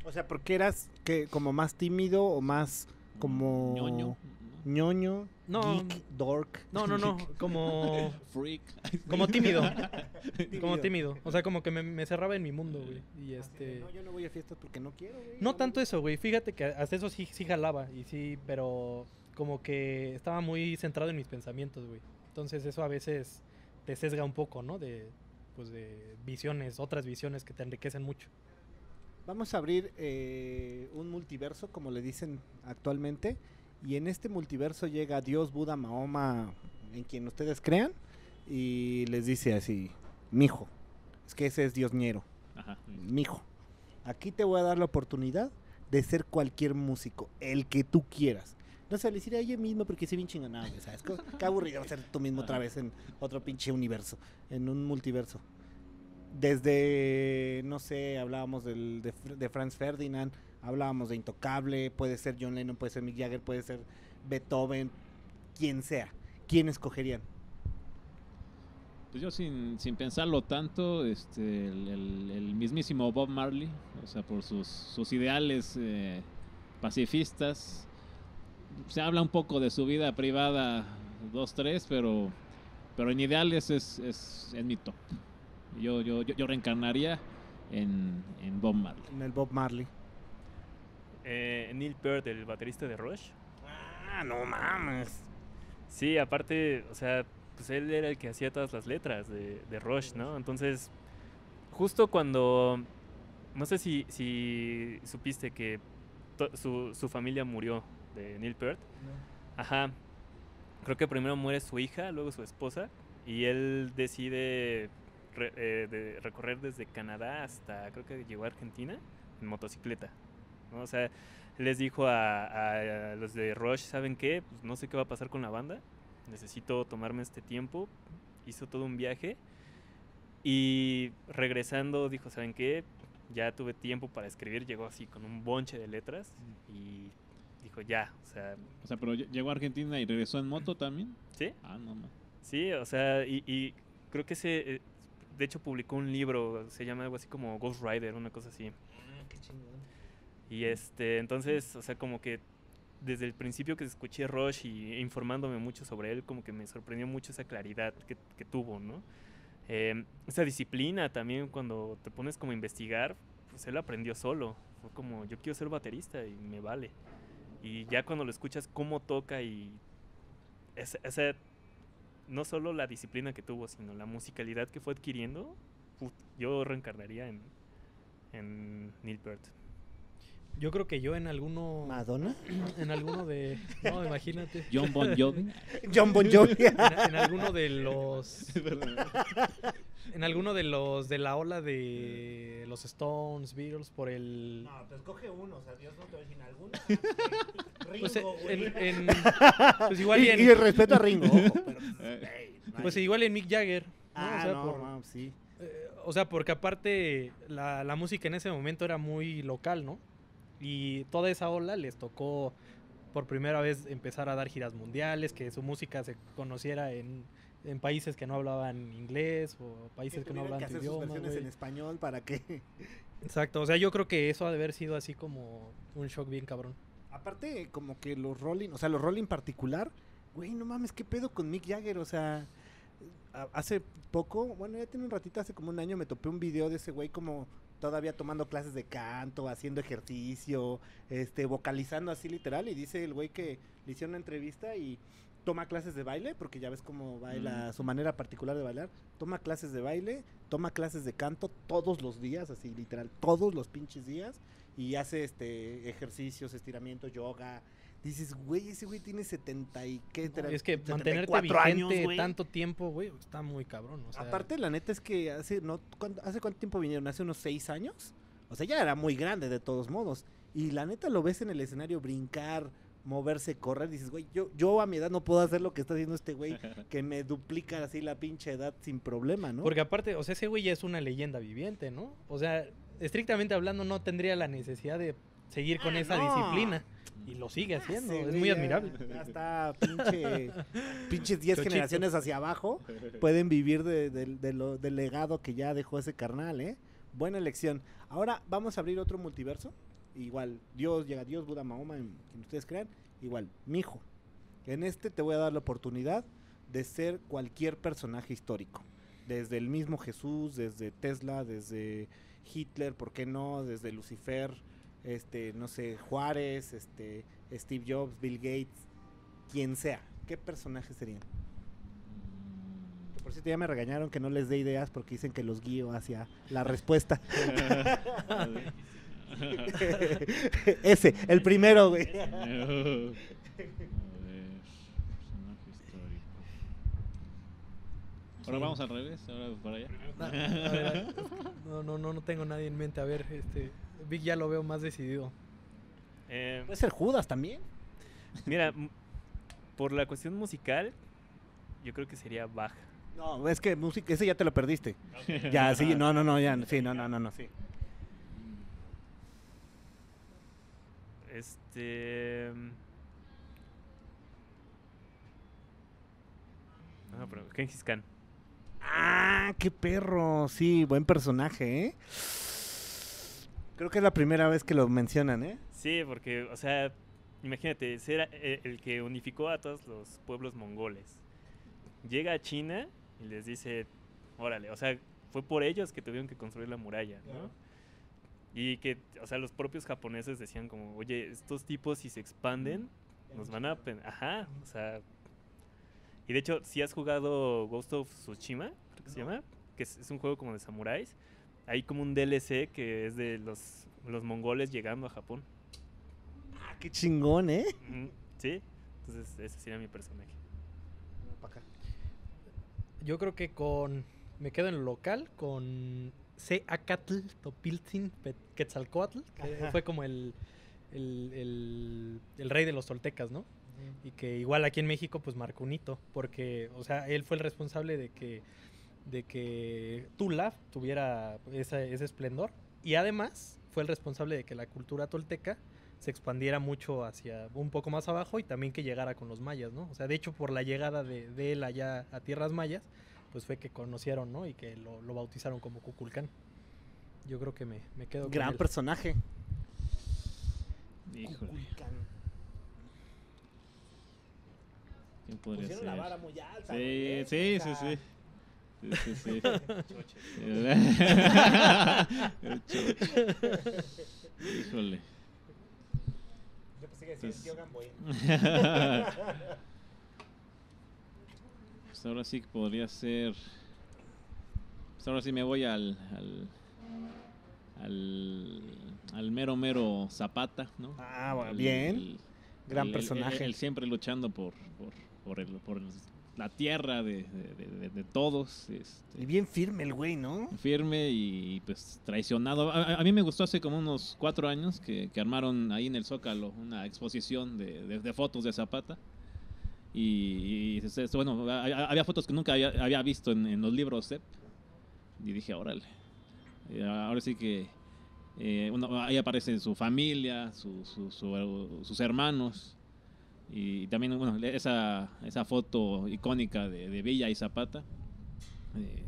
O sea, porque eras que como más tímido o más como
ñoño.
ñoño,
No.
geek, dork.
No, no, no, como
Freak.
como tímido, como tímido, o sea, como que me, me cerraba en mi mundo, güey. Y
Así de,
este
No, yo no voy a fiestas porque no quiero, güey.
no tanto eso, güey. Fíjate que hasta eso sí sí jalaba y sí, pero como que estaba muy centrado en mis pensamientos, güey. Entonces eso a veces te sesga un poco, ¿no? De pues de visiones, otras visiones que te enriquecen mucho.
Vamos a abrir eh, un multiverso, como le dicen actualmente. Y en este multiverso llega Dios, Buda, Mahoma, en quien ustedes crean. Y les dice así, mijo, es que ese es Dios ñero.
Ajá.
mijo, aquí te voy a dar la oportunidad de ser cualquier músico, el que tú quieras. No se le decir a ella mismo porque soy bien chingona, güey, ¿sabes? Qué aburrido ser tú mismo otra vez en otro pinche universo, en un multiverso. Desde, no sé, hablábamos del, de, de Franz Ferdinand, hablábamos de Intocable, puede ser John Lennon, puede ser Mick Jagger, puede ser Beethoven, quien sea. ¿Quién escogerían?
Pues yo sin, sin pensarlo tanto, este, el mismísimo Bob Marley, o sea, por sus, sus ideales eh, pacifistas. Se habla un poco de su vida privada, dos, tres, pero, pero en ideales es, es, es mi top. Yo, yo, yo, yo reencarnaría en, en Bob Marley.
En el Bob Marley.
Eh, Neil Peart, el baterista de Rush.
Ah, no mames.
Sí, aparte, o sea, pues él era el que hacía todas las letras de, de Rush, ¿no? Entonces, justo cuando, no sé si, si supiste que to- su, su familia murió de Neil Peart. Ajá. Creo que primero muere su hija, luego su esposa, y él decide re- eh, de recorrer desde Canadá hasta, creo que llegó a Argentina, en motocicleta. ¿no? O sea, les dijo a, a- a los de Rush, ¿saben qué? Pues no sé qué va a pasar con la banda, necesito tomarme este tiempo. Hizo todo un viaje y regresando dijo, ¿saben qué? Ya tuve tiempo para escribir, llegó así con un bonche de letras y dijo, ya, o sea,
O sea, pero ll- llegó a Argentina y regresó en moto también.
¿sí?
Ah, no, man.
Sí, o sea, y, y creo que se, eh, de hecho publicó un libro, se llama algo así como Ghost Rider, una cosa así. Y este, entonces, o sea, como que desde el principio que escuché Rush y informándome mucho sobre él, como que me sorprendió mucho esa claridad que, que tuvo, ¿no? Eh, esa disciplina también cuando te pones como a investigar, pues él aprendió solo. Fue como, yo quiero ser baterista y me vale. Y ya cuando lo escuchas cómo toca y esa, esa- no solo la disciplina que tuvo, sino la musicalidad que fue adquiriendo, put, yo reencarnaría en, en Neil Peart.
Yo creo que yo en alguno.
Madonna.
En alguno de. No, imagínate.
John Bon Jovi.
John Bon Jovi.
En, en alguno de los. En alguno de los de la ola de los Stones, Beatles, por el.
No, pues coge uno, o sea, Dios no te va a decir alguno.
Pues,
Ringo,
en,
güey.
en- pues igual
y,
y en-
y respeto a Ringo, ojo, pero pues, ey, no
pues igual en Mick Jagger. ¿no?
Ah,
o sea,
no,
por-
no, sí.
eh, o sea, porque aparte la, la música en ese momento era muy local, ¿no? Y toda esa ola les tocó por primera vez empezar a dar giras mundiales, que su música se conociera en, en países que no hablaban inglés o países que, no hablaban
que hacer sus
idioma.
versiones
güey.
en español para que...
Exacto, o sea, yo creo que eso ha de haber sido así como un shock bien cabrón.
Aparte, como que los Rolling, o sea, los Rolling en particular, güey, no mames, ¿qué pedo con Mick Jagger? O sea, hace poco, bueno, ya tiene un ratito, hace como un año me topé un video de ese güey como todavía tomando clases de canto, haciendo ejercicio, este, vocalizando así literal, y dice el güey que le hicieron una entrevista y toma clases de baile, porque ya ves cómo baila, su manera particular de bailar, toma clases de baile, toma clases de canto todos los días, así literal, todos los pinches días, y hace este ejercicios, estiramientos, yoga. Dices, güey, ese güey tiene 70 y qué
No, es que
74
mantenerte vigente
años, güey.
tanto tiempo, güey, está muy cabrón. O sea,
Aparte, la neta es que hace, no, ¿cuánto- ¿hace cuánto tiempo vinieron? ¿Hace unos seis años? O sea, ya era muy grande de todos modos. Y la neta lo ves en el escenario brincar, moverse, correr. Dices, güey, yo, yo a mi edad no puedo hacer lo que está haciendo este güey, que me duplica así la pinche edad sin problema, ¿no?
Porque aparte, o sea, ese güey ya es una leyenda viviente, ¿no? O sea, estrictamente hablando, no tendría la necesidad de seguir con
Ah,
esa
no.
disciplina. Y lo sigue haciendo,
Ese
es muy admirable.
Ya está pinche, pinches 10
Chochito.
generaciones hacia abajo. Pueden vivir de, de- de lo, del legado que ya dejó ese carnal, ¿eh? Buena elección. Ahora vamos a abrir otro multiverso. Igual, Dios llega Dios, Buda, Mahoma, en quien ustedes crean. Igual, mi hijo. En este te voy a dar la oportunidad de ser cualquier personaje histórico. Desde el mismo Jesús, desde Tesla, desde Hitler, ¿por qué no? Desde Lucifer, este, no sé, Juárez, este, Steve Jobs, Bill Gates, quien sea. ¿Qué personaje serían? Por cierto, ya me regañaron que no les dé ideas porque dicen que los guío hacia la respuesta. Ese, el primero, güey.
A ver, personaje histórico. Ahora vamos al revés, ahora para allá.
No, no, no, no tengo nadie en mente. A ver, este, Vic ya lo veo más decidido.
Eh,
Puede ser Judas también.
mira, por la cuestión musical, yo creo que sería Bach.
No, es que música, ese ya te lo perdiste. Ya, sí, no, no, no, ya, sí, no, no, no, no, sí.
Este. No, pero Genghis Khan.
Ah, qué perro. Sí, buen personaje, ¿eh? Creo que es la primera vez que lo mencionan, ¿eh?
Sí, porque, o sea, imagínate, ser eh, el que unificó a todos los pueblos mongoles. Llega a China y les dice, órale, o sea, fue por ellos que tuvieron que construir la muralla, ¿no?
Claro.
Y que, o sea, los propios japoneses decían como, oye, estos tipos si se expanden, nos van a... pen- Ajá, o sea... Y de hecho, si has jugado Ghost of Tsushima, creo que se llama, que es, es un juego como de samuráis, hay como un DLC que es de los, los mongoles llegando a Japón.
Ah, qué chingón, ¿eh?
Mm, ¿Sí? Entonces ese sería mi personaje.
Yo creo que con. Me quedo en lo local con Seacatl Topiltzin Quetzalcoatl, que
Ajá.
fue como el, el, el- el rey de los toltecas, ¿no? Y que igual aquí en México pues marcó un hito, porque, o sea, él fue el responsable de que, de que Tula tuviera esa- ese esplendor y además fue el responsable de que la cultura tolteca se expandiera mucho hacia un poco más abajo y también que llegara con los mayas, ¿no? O sea, de hecho por la llegada de, de él allá a tierras mayas, pues fue que conocieron, ¿no? Y que lo, lo bautizaron como Cuculcán. Yo creo que me, me quedo con
Gran
él.
personaje.
Híjole. podría
Pusieron
ser.
la vara muy alta.
Sí, sí, sí, sí. Sí, sí, sí. El chocho. Híjole.
Yo pensé que decía el tío Gamboín.
Pues ahora sí que podría ser. Pues ahora sí me voy al. al. al, al mero mero Zapata, ¿no?
Ah, bueno, bien.
el-
Gran
el-
personaje.
el siempre luchando por, por, por, el- por la tierra de, de- de- de todos. este,
Y bien firme el güey, ¿no?
firme y pues traicionado. A, a- mí me gustó hace como unos cuatro años que, que armaron ahí en el Zócalo una exposición de fotos de Zapata. Y, y, bueno, había fotos que nunca había, había visto en, los libros CEP. Y dije, órale. Eh, ahora sí que eh, ahí aparece su familia, su- su- su- sus hermanos. Y también, bueno, esa, esa foto icónica de, Villa y Zapata. Eh,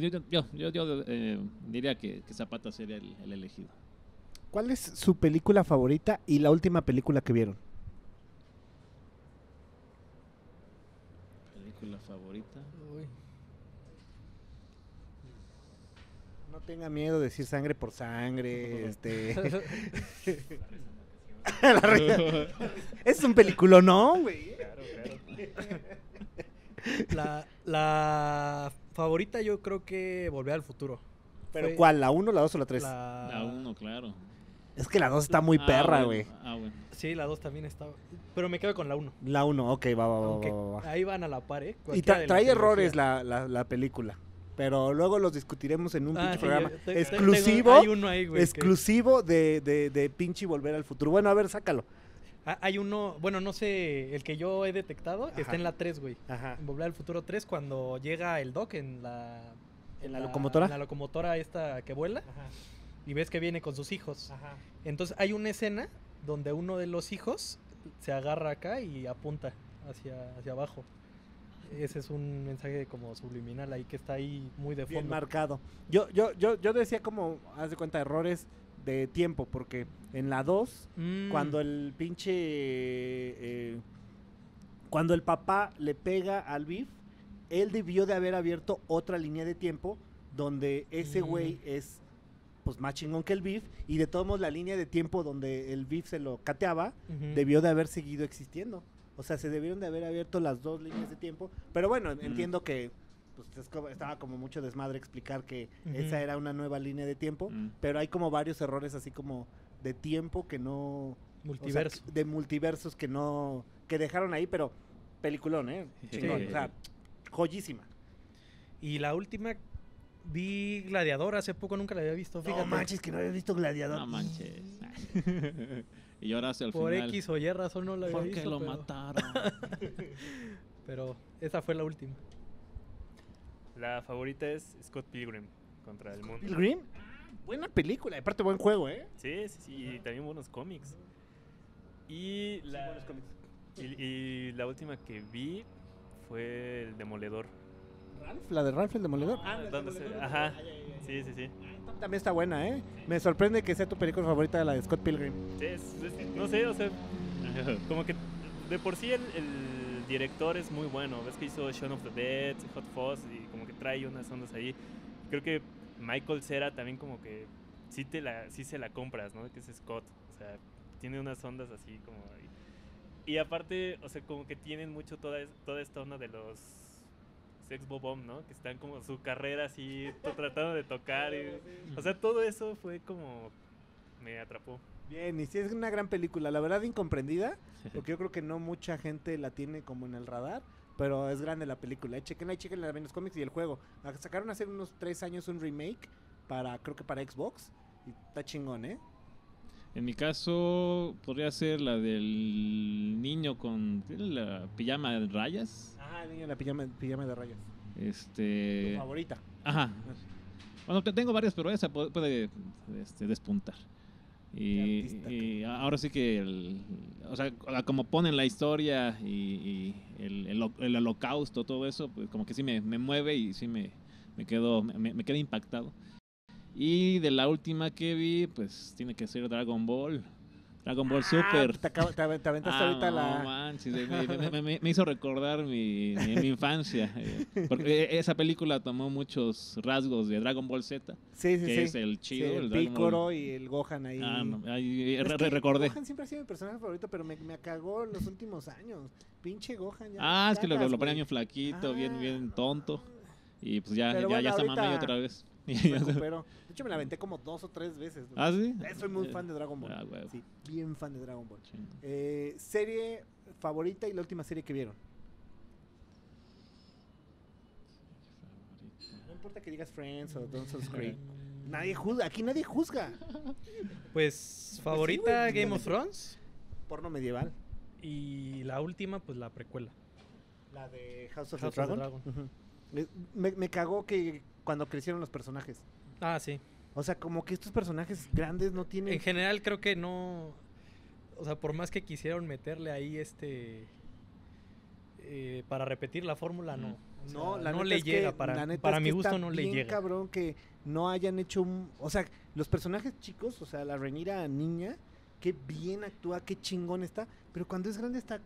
yo, yo- yo- eh, diría que, Zapata sería el elegido.
¿Cuál es su película favorita y la última película que vieron?
Película favorita.
Uy.
No tenga miedo de decir sangre por sangre, este... es un película, ¿no, güey?
Claro, claro.
La, la favorita yo creo que Volver al Futuro.
¿Pero
Fue
cuál? ¿La 1, la 2 o la 3?
La...
La uno, claro.
Es que la 2 está muy
Ah,
perra,
bueno,
güey.
Ah, bueno.
Sí, la 2 también estaba. Pero me quedo con la 1.
La 1, ok, va, va, va,
Aunque
va, va.
ahí van a la par, ¿eh?
Y
Cualquiera
tra-
de la
trae errores la, la, la película. Pero luego los discutiremos en un
Ah,
pinche
sí,
programa
yo te- te-
exclusivo.
tengo- hay uno ahí, güey. que-
exclusivo de, de, de pinche Volver al Futuro. Bueno, a ver, sácalo.
Ah, hay uno, bueno, no sé, el que yo he detectado
Ajá.
está en la 3, güey.
Ajá.
En Volver al Futuro 3, cuando llega el Doc en la.
¿En la locomotora?
En la locomotora esta que vuela. Y ves que viene con sus hijos.
Ajá.
Entonces hay una escena donde uno de los hijos se agarra acá y apunta hacia, hacia abajo. Ese es un mensaje como subliminal ahí que está ahí muy de
Bien
fondo.
marcado. Yo, yo, yo, yo decía como, haz de cuenta, errores de tiempo, porque en la 2,
Mm,
cuando el pinche... eh, cuando el papá le pega al Biff, él debió de haber abierto otra línea de tiempo donde ese
Mm.
güey es pues más chingón que el Biff y de todos modos la línea de tiempo donde el Biff se lo cateaba debió de haber seguido existiendo. O sea, se debieron de haber abierto las dos líneas de tiempo. Pero bueno,
Mm.
entiendo que pues, estaba como mucho desmadre explicar que esa era una nueva línea de tiempo.
Mm.
Pero hay como varios errores así como de tiempo que no... o sea,
Multiverso.
de multiversos que no... que dejaron ahí, pero peliculón, ¿eh? Chingón,
Sí.
o sea, joyísima.
Y la última vi Gladiador hace poco, nunca la había visto. Fíjate.
No manches que no había visto Gladiador.
No manches. y lloraste al
Por
final.
X o Y razón no la había
¿Por
visto.
qué lo
pero,
mataron?
pero esa fue la última.
La favorita es Scott Pilgrim contra el mundo.
Pilgrim, buena película, aparte buen juego, ¿eh?
Sí, sí, sí, y también buenos cómics. Y la,
buenos cómics.
y, y la última que vi fue El Demoledor.
Ralph, la de Ralph el Demoledor.
Ah, ¿dónde se- Ajá, sí, sí, sí.
También está buena, ¿eh? Me sorprende que sea tu película favorita la de Scott Pilgrim.
Sí, es- es- no sé, o sea, como que de por sí el, el director es muy bueno. Ves que hizo Shaun of the Dead, Hot Fuzz y como que trae unas ondas ahí. Creo que Michael Cera también como que sí, te la, sí se la compras, ¿no? Que es Scott. O sea, tiene unas ondas así como... Y, aparte, o sea, como que tienen mucho toda, toda esta onda de los sex bobom, ¿no? Que están como su carrera así, tratando de tocar. y- o sea, todo eso fue como... Me atrapó.
Bien, y sí es una gran película, la verdad incomprendida, porque yo creo que no mucha gente la tiene como en el radar, pero es grande la película. Eh, chequenla y chequenla en los cómics y el juego. Ah, Sacaron hace unos tres años un remake para, creo que para Xbox, y está chingón, ¿eh?
En mi caso, podría ser la del niño con la pijama de rayas.
Ah, niño, la pijama, pijama de rayas.
Este.
Tu favorita.
Ajá. Bueno, te- tengo varias, pero esa pu- puede este, despuntar. Y, y ahora sí que, el- o sea, como ponen la historia y, y el, el el holocausto, todo eso, pues como que sí me, me mueve y sí me, me quedo me, me quedo impactado. Y de la última que vi, pues tiene que ser Dragon Ball. Dragon Ball
Ah,
Super.
te, acabo- te av- te aventaste
Ah,
ahorita
no
la.
manches, me, me- me- me- me hizo recordar mi, infancia. eh, porque esa película tomó muchos rasgos de Dragon Ball Z,
Sí, sí,
que
sí.
es el
Sí,
chido.
el
el
Picoro
Ball.
y el Gohan ahí.
Ah, no, ahí, re- re- recordé.
Gohan siempre ha sido mi personaje favorito, pero me, me cagó en los últimos años. Pinche Gohan. Ya
Ah, es que lo, lo ponían
güey.
bien flaquito, bien,
Ah,
bien
no
tonto. Y pues ya,
Pero
ya,
bueno,
ya está
ahorita
mamey otra vez.
Recupero. De hecho, me la aventé como dos o tres veces.
ah, sí.
Eh, Soy muy fan de Dragon Ball.
Ah.
Sí, bien fan de Dragon Ball. Eh, serie favorita y la última serie que vieron. No importa que digas Friends o Dawson's Creek. Nadie juzga, aquí nadie juzga.
Pues favorita
güey,
Game of Thrones
Porno medieval.
y la última pues la precuela.
La de House of
House
the
of the
Dragon. Eh, me, me cagó que cuando crecieron los personajes.
Ah, sí.
O sea, como que estos personajes grandes no tienen.
En general creo que no, o sea, por más que quisieron meterle ahí este eh, para repetir la fórmula no. O sea,
No, la
no
neta
le
es que-
llega para
la neta
para
es
mi gusto
está
no le
bien
llega.
cabrón que no hayan hecho un, o sea, los personajes chicos, o sea, la Renira niña, qué bien actúa, qué chingón está, pero cuando es grande está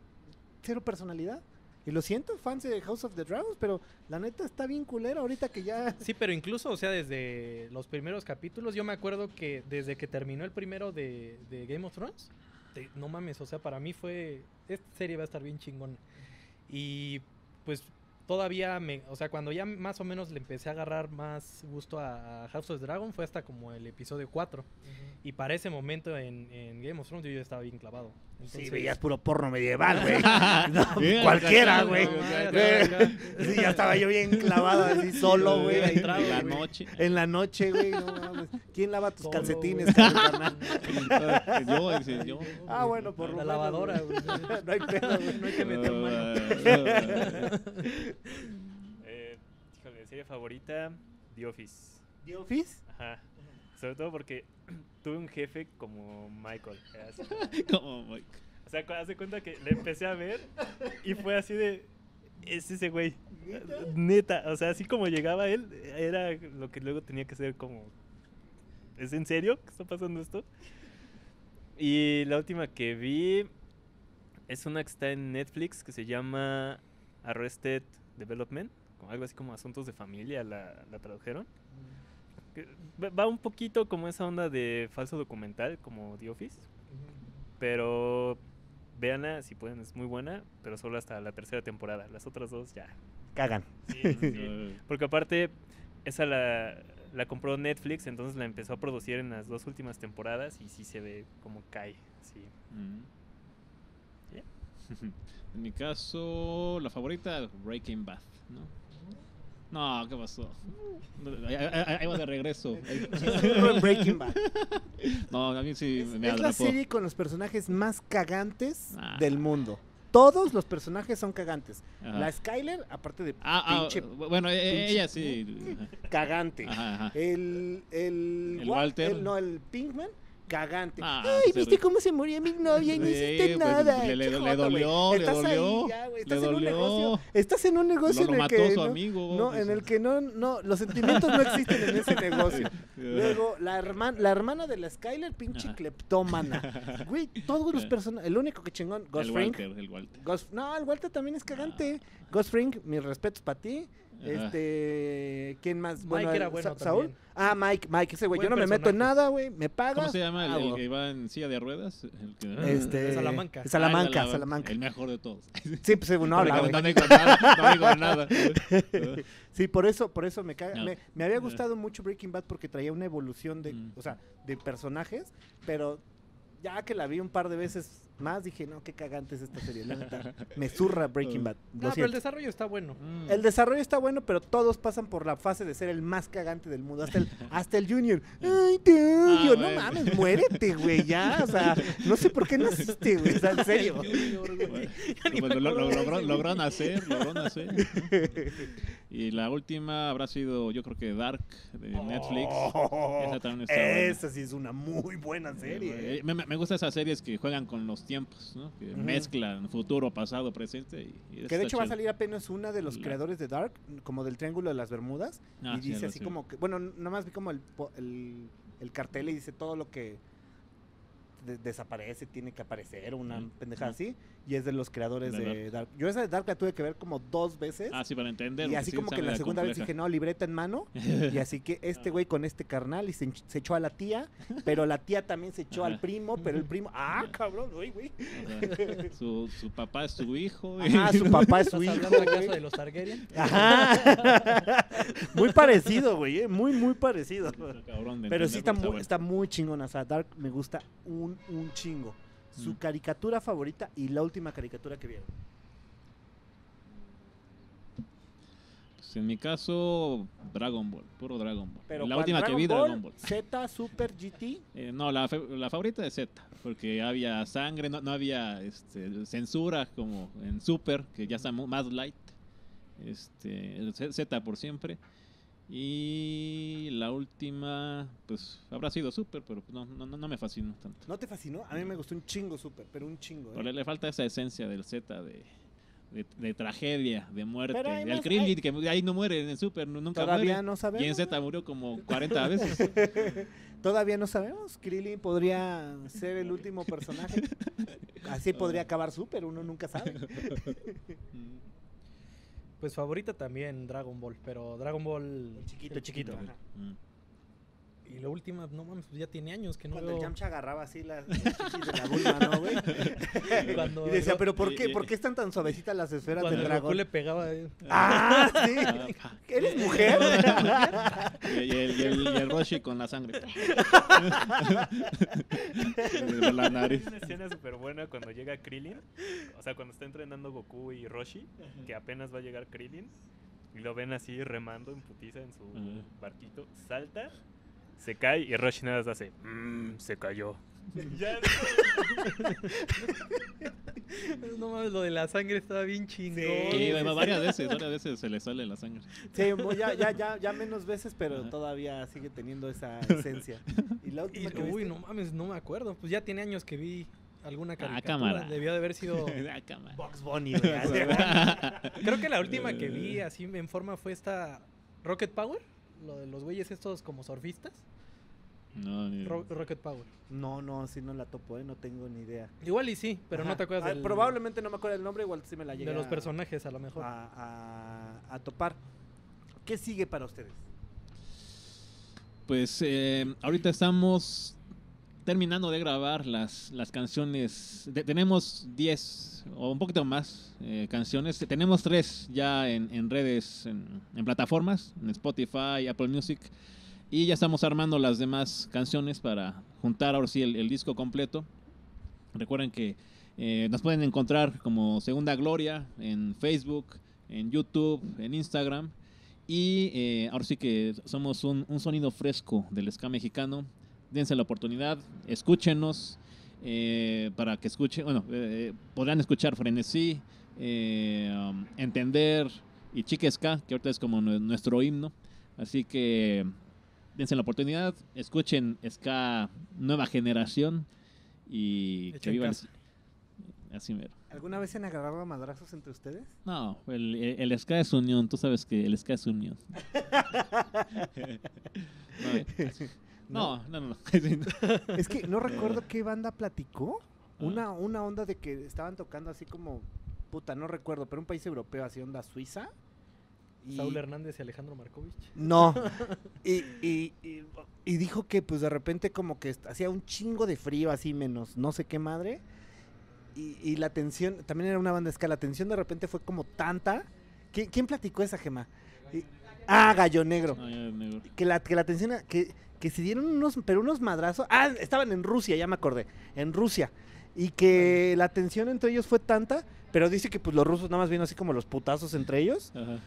cero personalidad. Y lo siento, fans de House of the Dragons, pero la neta está bien culera ahorita que ya
Sí, pero incluso, o sea, desde los primeros capítulos, yo me acuerdo que desde que terminó el primero de, Game of Thrones, no mames, o sea, para mí fue, esta serie va a estar bien chingona. Y pues todavía me, o sea, cuando ya más o menos le empecé a agarrar más gusto a, a House of the Dragon fue hasta como el episodio 4. Y para ese momento en, en Game of Thrones yo ya estaba bien clavado.
Sí,
Entonces,
veías puro porno medieval, güey. No,
Bien,
cualquiera, güey. Sí, ya estaba yo bien clavado así solo, güey.
En la noche.
En la noche, güey, no. ¿Quién lava tus
Solo,
calcetines, carnal?
yo, yo.
Ah, bueno, por lo
La lavadora,
güey.
güey.
No hay pedo, güey.
No hay que meter mano.
Eh, híjole, serie favorita, The Office.
¿The Office?
Ajá. Sobre todo porque tuve un jefe como Michael.
Como, Mike.
O sea, de cuenta que le empecé a ver y fue así de. Es ese güey. Neta. O sea, así como llegaba él, era lo que luego tenía que ser como. ¿Es en serio que está pasando esto? Y la última que vi es una que está en Netflix que se llama Arrested Development. como Algo así como Asuntos de Familia la, la tradujeron. Va- un poquito como esa onda de falso documental, como The Office. Pero véanla si pueden, es muy buena, pero solo hasta la tercera temporada. Las otras dos ya.
Cagan.
Sí, sí. Porque aparte, esa la, la compró Netflix, entonces la empezó a producir en las dos últimas temporadas y sí se ve como cae. Sí.
Mm. En mi caso, la favorita, Breaking Bad, ¿no? No, ¿qué pasó? Ahí, ahí- ahí va de regreso.
Breaking Bad.
No, a mí sí
Es,
me
es la
atrapó.
serie con los personajes más cagantes
Ah.
del mundo. Todos los personajes son cagantes.
Ajá.
La Skyler, aparte de
Ah, ah,
pinche
bueno, e-
pinche-
ella sí.
cagante.
Ajá, ajá.
El, el,
El
Wa-
Walter.
el- no, el Pinkman, cagante.
Ah,
Ay, ¿viste cómo se murió mi novia y no
Sí,
hiciste
pues,
nada?
le- dolió, le
Estás ahí
dolió,
ya,
le
Estás en un
dolió.
negocio. Estás en un negocio
Lo, lo
en el
mató
que
su
no,
amigo.
no, en el que no, no, los sentimientos no existen en ese negocio. Luego, la, hermana la hermana de la Skyler, pinche
Ajá.
cleptómana. Güey, todos los personajes. El único que chingón, Ghost
el. Walter, el Walter.
Ghost- no, el Walter también es cagante. Ghost Fring, mis respetos para ti. Este, ¿quién más?
Mike era
el-
bueno
Sa- Saúl.
también.
Ah, Mike, Mike, ese güey. Yo no me meto en nada, güey. Me pagas.
¿Cómo se llama el, el
hago.
que va en silla de ruedas? El que-
Este,
Salamanca.
Salamanca,
Ah, el-
Salamanca.
El mejor de todos.
Sí, pues no habla,
no, digo nada. No digo nada.
Sí, por eso, por eso me caga.
No.
Me, me había gustado mucho Breaking Bad porque traía una evolución de,
Mm.
o sea, de personajes, pero ya que la vi un par de veces más, dije, no, qué cagante es esta serie, la neta. Me zurra Breaking Bad.
No, pero el desarrollo está bueno.
Mm.
El desarrollo está bueno, pero todos pasan por la fase de ser el más cagante del mundo. Hasta el, hasta el Junior. Ay, te odio. no
bueno.
mames, muérete, güey, ya. O sea, no sé por qué naciste, güey. O sea, en serio.
Bueno,
ni me
lo, lo-
acuerdo de
logró,
ese,
logró
güey.
nacer, logró nacer. Y la última habrá sido, yo creo que Dark de Netflix.
Oh,
Esa también está buena.
esa sí es una muy buena serie.
Eh, Me, me- me gustan esas series que juegan con los tiempos, ¿no? Que mezclan futuro, pasado, presente. Y, y
Que de hecho va a salir apenas una de los
La-
creadores de Dark, como del Triángulo de las Bermudas.
Ah,
y
sí,
dice así como que, bueno, nomás vi como el, el, el cartel y dice todo lo que de- desaparece, tiene que aparecer, una
Mm,
pendeja
mm.
así. Y es de los creadores
De
de Dark. Yo esa de Dark la tuve que ver como dos veces.
Ah, sí, para entender.
y así
sí
como que la segunda vez dije, no, libreta en mano. y así que este güey con este carnal y se, echó a la tía, pero la tía también se echó al primo, pero el primo, ah, cabrón, güey, güey.
Su, su papá es su hijo.
Ajá, su papá es
¿Estás
su hijo.
hablando acaso
güey.
de los Targaryen?
Ajá. muy parecido, güey, eh, muy, muy parecido.
Está cabrón de
Pero sí está muy, está muy chingona. O sea, Dark me gusta un, un chingo. Su
Mm.
caricatura favorita y la última caricatura que vieron.
Pues en mi caso, Dragon Ball, puro Dragon Ball.
Pero
la última que vi,
Ball,
Dragon Ball.
Z, Super GT.
Eh, no, la, la favorita de Z, porque había sangre, no, no había este, censura como en Super, que ya está más light. Este, Z por siempre. Y la última, pues habrá sido Super, pero no, no, no- no me fascinó tanto.
¿No te fascinó? A mí me gustó un chingo Super, pero un chingo. ¿eh?
Le, falta esa esencia del Z de, de, de tragedia, de muerte. El Krillin, que ahí no muere en el Super, nu- nunca
Todavía
muere.
no sabemos.
Y en Z murió como 40 veces.
Todavía no sabemos. Krillin podría ser el último personaje. Así podría acabar Super, uno nunca sabe.
Pues favorita también Dragon Ball, pero Dragon Ball
El chiquito,
el
chiquito.
Y la última, no mames, pues ya tiene años que no
Cuando el. Yamcha agarraba así las, las chichis de la vulva, ¿no, güey?
Cuando
y decía,
Ro-
pero ¿por qué,
y-
¿por qué están tan suavecitas las esferas
Cuando
del dragón?
le pegaba. eh,
¡Ah, sí!
Ah.
¿Eres mujer?
Y, y el, y, el, y el Roshi con la sangre. La nariz.
Hay una escena súper buena cuando llega Krillin. O sea, cuando está entrenando Goku y Roshi, que apenas va a llegar Krillin. Y lo ven así remando en putiza en su barquito. Salta, se cae y Roshi nada más hace. Mmm, se cayó. Ya,
No mames, lo de la sangre estaba bien chingón.
Y va- varias veces, varias veces se le sale la sangre.
Sí, ya, ya, ya, ya menos veces, pero
Ajá.
todavía sigue teniendo esa esencia. Y la
Y,
última que
uy,
viste?
no mames, no me acuerdo. Pues ya tiene años que vi alguna caricatura.
cámara.
Debió de haber sido.
Ah, cámara.
Box Bunny.
Creo que la última que vi así en forma fue esta Rocket Power. Lo de los güeyes estos como surfistas.
No, ni-
Ro- Rocket Power.
No, no, sí no la topo, ¿eh? No tengo ni idea.
Igual y sí, pero no te acuerdas
Ah,
del-
Probablemente no me acuerdo el nombre, igual sí me la llegué
de los
a-
personajes a lo mejor.
a, a- a topar. ¿Qué sigue para ustedes?
Pues eh, ahorita estamos terminando de grabar las, las canciones. Tenemos 10 o un poquito más eh, canciones. Tenemos 3 ya en, redes, en, plataformas, en Spotify, Apple Music. Y ya estamos armando las demás canciones para juntar ahora sí el, el disco completo. Recuerden que eh, nos pueden encontrar como Segunda Gloria en Facebook, en YouTube, en Instagram. Y eh, ahora sí que somos un, un sonido fresco del ska mexicano. Dense la oportunidad, escúchenos eh, para que escuchen, bueno, eh, podrán escuchar Frenesí, eh, um, Entender y Chique Ska, que ahorita es como nue- nuestro himno. Así que dense la oportunidad, escuchen Ska Nueva Generación y que
Echen
viva el-
casa.
Así mero.
¿Alguna vez se han agarrado a madrazos entre ustedes?
No, el, el, el ska es unión, tú sabes que el ska es unión. no, eh, no, no, no. no.
Es que no recuerdo qué banda platicó. Una, una onda de que estaban tocando así como, puta, no recuerdo, pero un país europeo, así onda suiza. Y-
Saúl Hernández y Alejandro Markovich.
No. y, y, y- y dijo que pues de repente como que hacía un chingo de frío, así menos no sé qué madre. Y, y la tensión, también era una banda de ska, la tensión de repente fue como tanta. ¿Qui- ¿Quién platicó esa gema? Y- ah, Gallo Negro. Que la, que la tensión, era- que, que se dieron unos, pero unos madrazos. Ah, estaban en Rusia, ya me acordé. En Rusia. Y que la tensión entre ellos fue tanta, pero dice que pues los rusos nada más vieron así como los putazos entre ellos.
Ajá.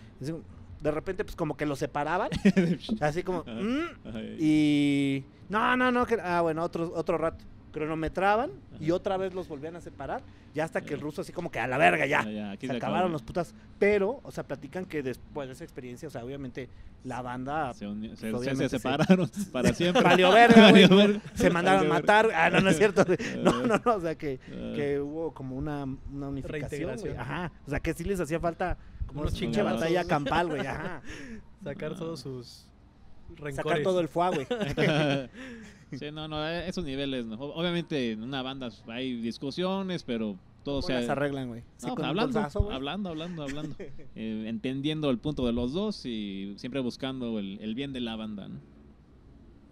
De repente pues como que los separaban. Así como...
Ajá.
"Mm",
Ajá.
y... No, no, no. Que, ah, bueno, otro, otro rato. Cronometraban y otra vez los volvían a separar. Ya hasta que el ruso así como que a la verga ya.
Ya, ya, aquí
se acabaron los putas. Pero, o sea, platican que después de esa experiencia, o sea, obviamente la banda
Se,
pues,
se- se separaron para siempre.
valió verga, güey.
Valió verga.
se mandaron a matar. Ah, no, no es cierto. No,
Ah.
no, no. O sea, que,
Ah.
que hubo como una, una unificación. Güey. Ajá. O sea, que sí les hacía falta como una pinche batalla campal, güey. Ajá.
Sacar
Ah.
todos sus rencores.
Sacar todo el fuá, güey.
Sí, no, no, eh, esos niveles, no. Obviamente en una banda hay discusiones, pero todo
¿Cómo
se
las arreglan, güey? ¿Sí,
No,
con un
hablando, hablando, hablando, hablando, Eh, entendiendo el punto de los dos y siempre buscando el, el bien de la banda, ¿no?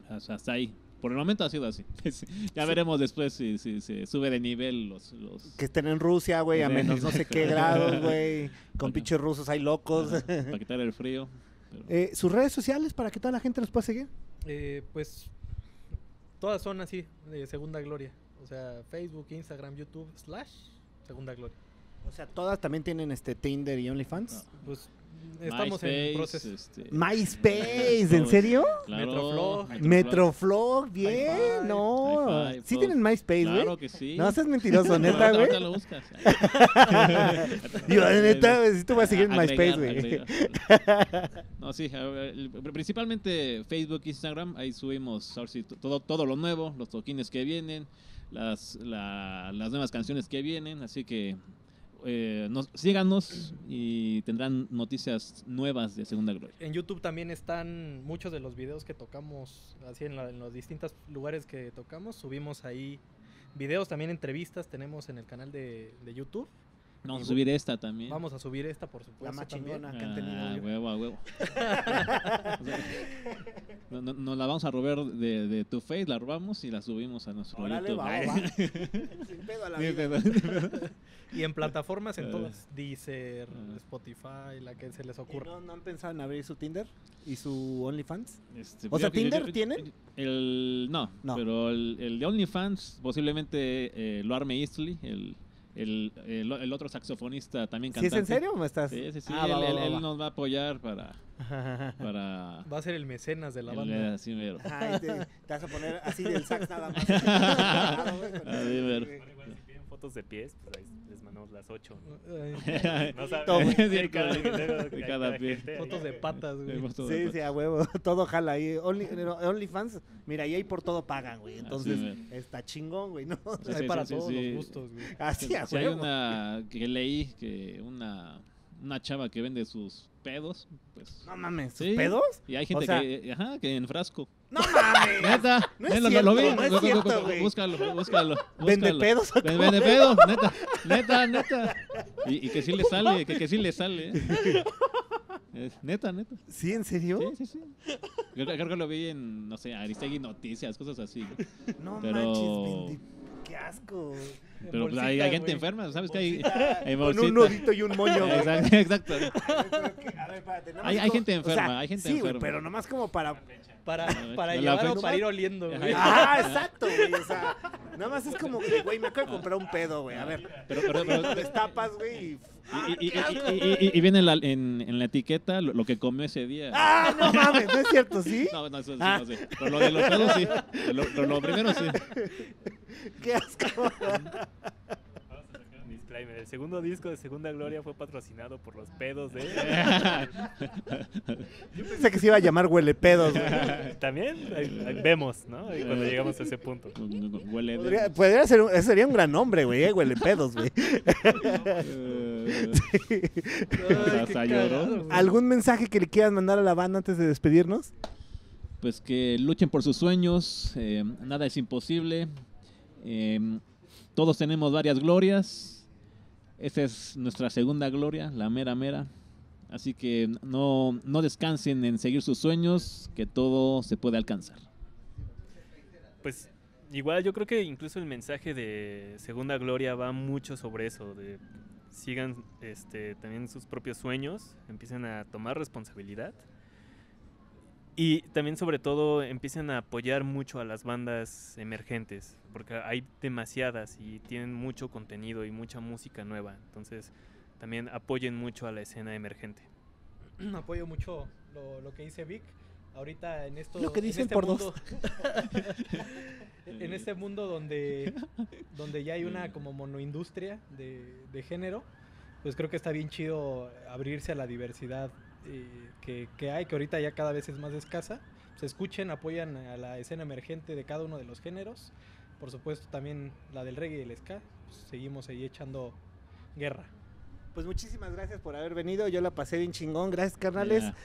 Hasta, hasta ahí. Por el momento ha sido así. ya veremos después si, si se sube de nivel los... los...
Que estén en Rusia, güey, a
Sí,
menos no sé qué grados, güey. Con
Ajá.
pinches rusos hay locos.
Ajá, para quitar el frío. pero-
Eh, ¿Sus redes sociales para que toda la gente los pueda seguir?
Eh, pues todas son así, de segunda gloria. O sea, Facebook, Instagram, YouTube, slash, segunda gloria.
O sea, todas también tienen este Tinder y OnlyFans.
Pues estamos
MySpace,
en proceso.
este,
MySpace, ¿en serio?
claro,
Metroflog.
Metroflog, bien,
Hi-Fi,
no.
Hi-Fi,
¿Sí tienen MySpace, güey?
Claro que sí.
No seas mentiroso, neta, güey.
ahorita lo buscas.
Yo, neta, güey, sí te voy a seguir en MySpace, güey.
No, sí, principalmente Facebook, Instagram, ahí subimos ahora sí, to- todo, todo lo nuevo, los toquines que vienen, las, la- las nuevas canciones que vienen, así que eh, nos, síganos y tendrán noticias nuevas de Segunda Gloria.
En YouTube también están muchos de los videos que tocamos, así en, la- en los distintos lugares que tocamos. Subimos ahí videos, también entrevistas tenemos en el canal de, de YouTube.
Vamos a subir esta también.
Vamos a subir esta, por supuesto.
La más chingona que han tenido.
Ah, huevo, a huevo. No- no- Nos la vamos a robar de, de tu face, la robamos y la subimos a nuestro
Órale,
YouTube.
va, va. Sin pedo a la vida.
Y en plataformas en
Eh.
todas. Deezer,
Ah.
Spotify, la que se les
¿Y
ocurra.
no, no han pensado en abrir su Tinder y su OnlyFans?
Este,
O sea, ¿Tinder tienen?
El, no,
No.
pero el, el de OnlyFans posiblemente eh, lo arme Eastly, el, el, el, el otro saxofonista también
¿Sí es
cantante.
en serio o me estás?
Sí, sí, sí,
Ah, va,
él,
va,
él-
va,
él
va.
nos va a apoyar para... para
Va a ser el mecenas de la
el-
banda.
así mero.
Ay, te, te vas a poner así del sax nada más.
Así mero.
Bueno, igual si piden fotos de pies, pues ahí les mandamos las ocho. ¿no? Saben.
De cada- de cada pie.
gente.
Fotos de patas, güey.
Sí, sí, a huevo. Todo jala ahí. Only, OnlyFans, mira, y ahí por todo pagan, güey. Entonces, está chingón, güey, ¿no?
Sí,
Hay
sí,
para
sí,
todos
sí.
los gustos, güey.
Así a
Si hay una que leí que una, una chava que vende sus pedos, pues...
No mames, ¿sus
Sí.
pedos?
Y hay gente
O sea-
que, ajá, que en frasco.
No mames.
Neta,
No es
neta,
cierto,
lo vi.
no es
Bú- bú-
cierto,
bú-
güey.
Búscalo, búscalo.
¿Vende
búscalo.
pedos o
Ven-
cómo
Vende pedos, neta, neta, neta. Y, y que sí le sale, que, que sí le sale. ¿eh? Neta, neta.
¿Sí, en serio?
Sí, sí, sí. Creo, creo que lo vi en, no sé, Aristegui Noticias, cosas así.
No
Pero-
manches, vende- Qué asco.
En
Pero pues,
bolsita,
hay, hay gente enferma, ¿sabes qué hay?
Con un nudito y un moño.
Exacto,
a ver, espérate,
Hay- hay gente
o sea,
enferma, hay gente
sí, güey,
enferma.
pero nomás como para...
Para, para llevar o para ir oliendo, güey.
Ah, exacto, güey, o sea, nada más es como que, güey, me acabo de comprar un pedo, güey, a ver.
Pero, pero, pero,
Destapas, güey, y...
y, y- y- y- y- y viene en la, en, en la etiqueta lo, lo que comió ese día.
¡Ah, no mames! ¿No es cierto, sí?
No, no, eso sí,
Ah.
no sé. Pero lo de los pedos sí. Lo, lo- lo primero sí.
¡Qué asco!
Vamos a sacar un disclaimer. El segundo disco de Segunda Gloria fue patrocinado por los pedos de.
Yo pensé que se iba a llamar huele pedos, güey.
También ahí- ahí vemos, ¿no? Ahí cuando llegamos a ese punto.
Huele de...
Podría, podría ser un, ese sería un gran nombre, güey, eh, huele pedos.
Eh, Hasta lloró.
güey.
¿Algún mensaje que le quieras mandar a la banda antes de despedirnos?
pues que luchen por sus sueños. eh, nada es imposible. eh, todos tenemos varias glorias. Esta es nuestra segunda gloria, la mera mera. Así que no, no descansen en seguir sus sueños, que todo se puede alcanzar.
Pues igual yo creo que incluso el mensaje de Segunda Gloria va mucho sobre eso, de sigan este, también sus propios sueños, empiecen a tomar responsabilidad y también sobre todo empiecen a apoyar mucho a las bandas emergentes, porque hay demasiadas y tienen mucho contenido y mucha música nueva, entonces también apoyen mucho a la escena emergente.
Apoyo mucho lo, lo que dice Vic. Ahorita en esto.
Lo que
en
dicen
este
por
mundo- en este mundo donde, donde ya hay una como monoindustria de, de género, pues creo que está bien chido abrirse a la diversidad que, que hay, que ahorita ya cada vez es más escasa. Se escuchen, apoyan a la escena emergente de cada uno de los géneros. Por supuesto, también la del reggae y el ska. Pues seguimos ahí echando guerra.
Pues muchísimas gracias por haber venido. Yo la pasé bien chingón. Gracias, carnales.
Ya.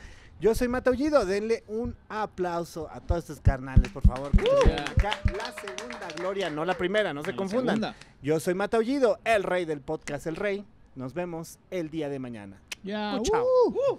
Yo soy Mataullido, denle un aplauso a todos estos carnales, por favor. que estuvieron acá la segunda gloria, no la primera, no se
La
confundan.
segunda.
Yo soy Mataullido, el rey del podcast El Rey. Nos vemos el día de mañana.
Ya.
Chao.
uh, uh.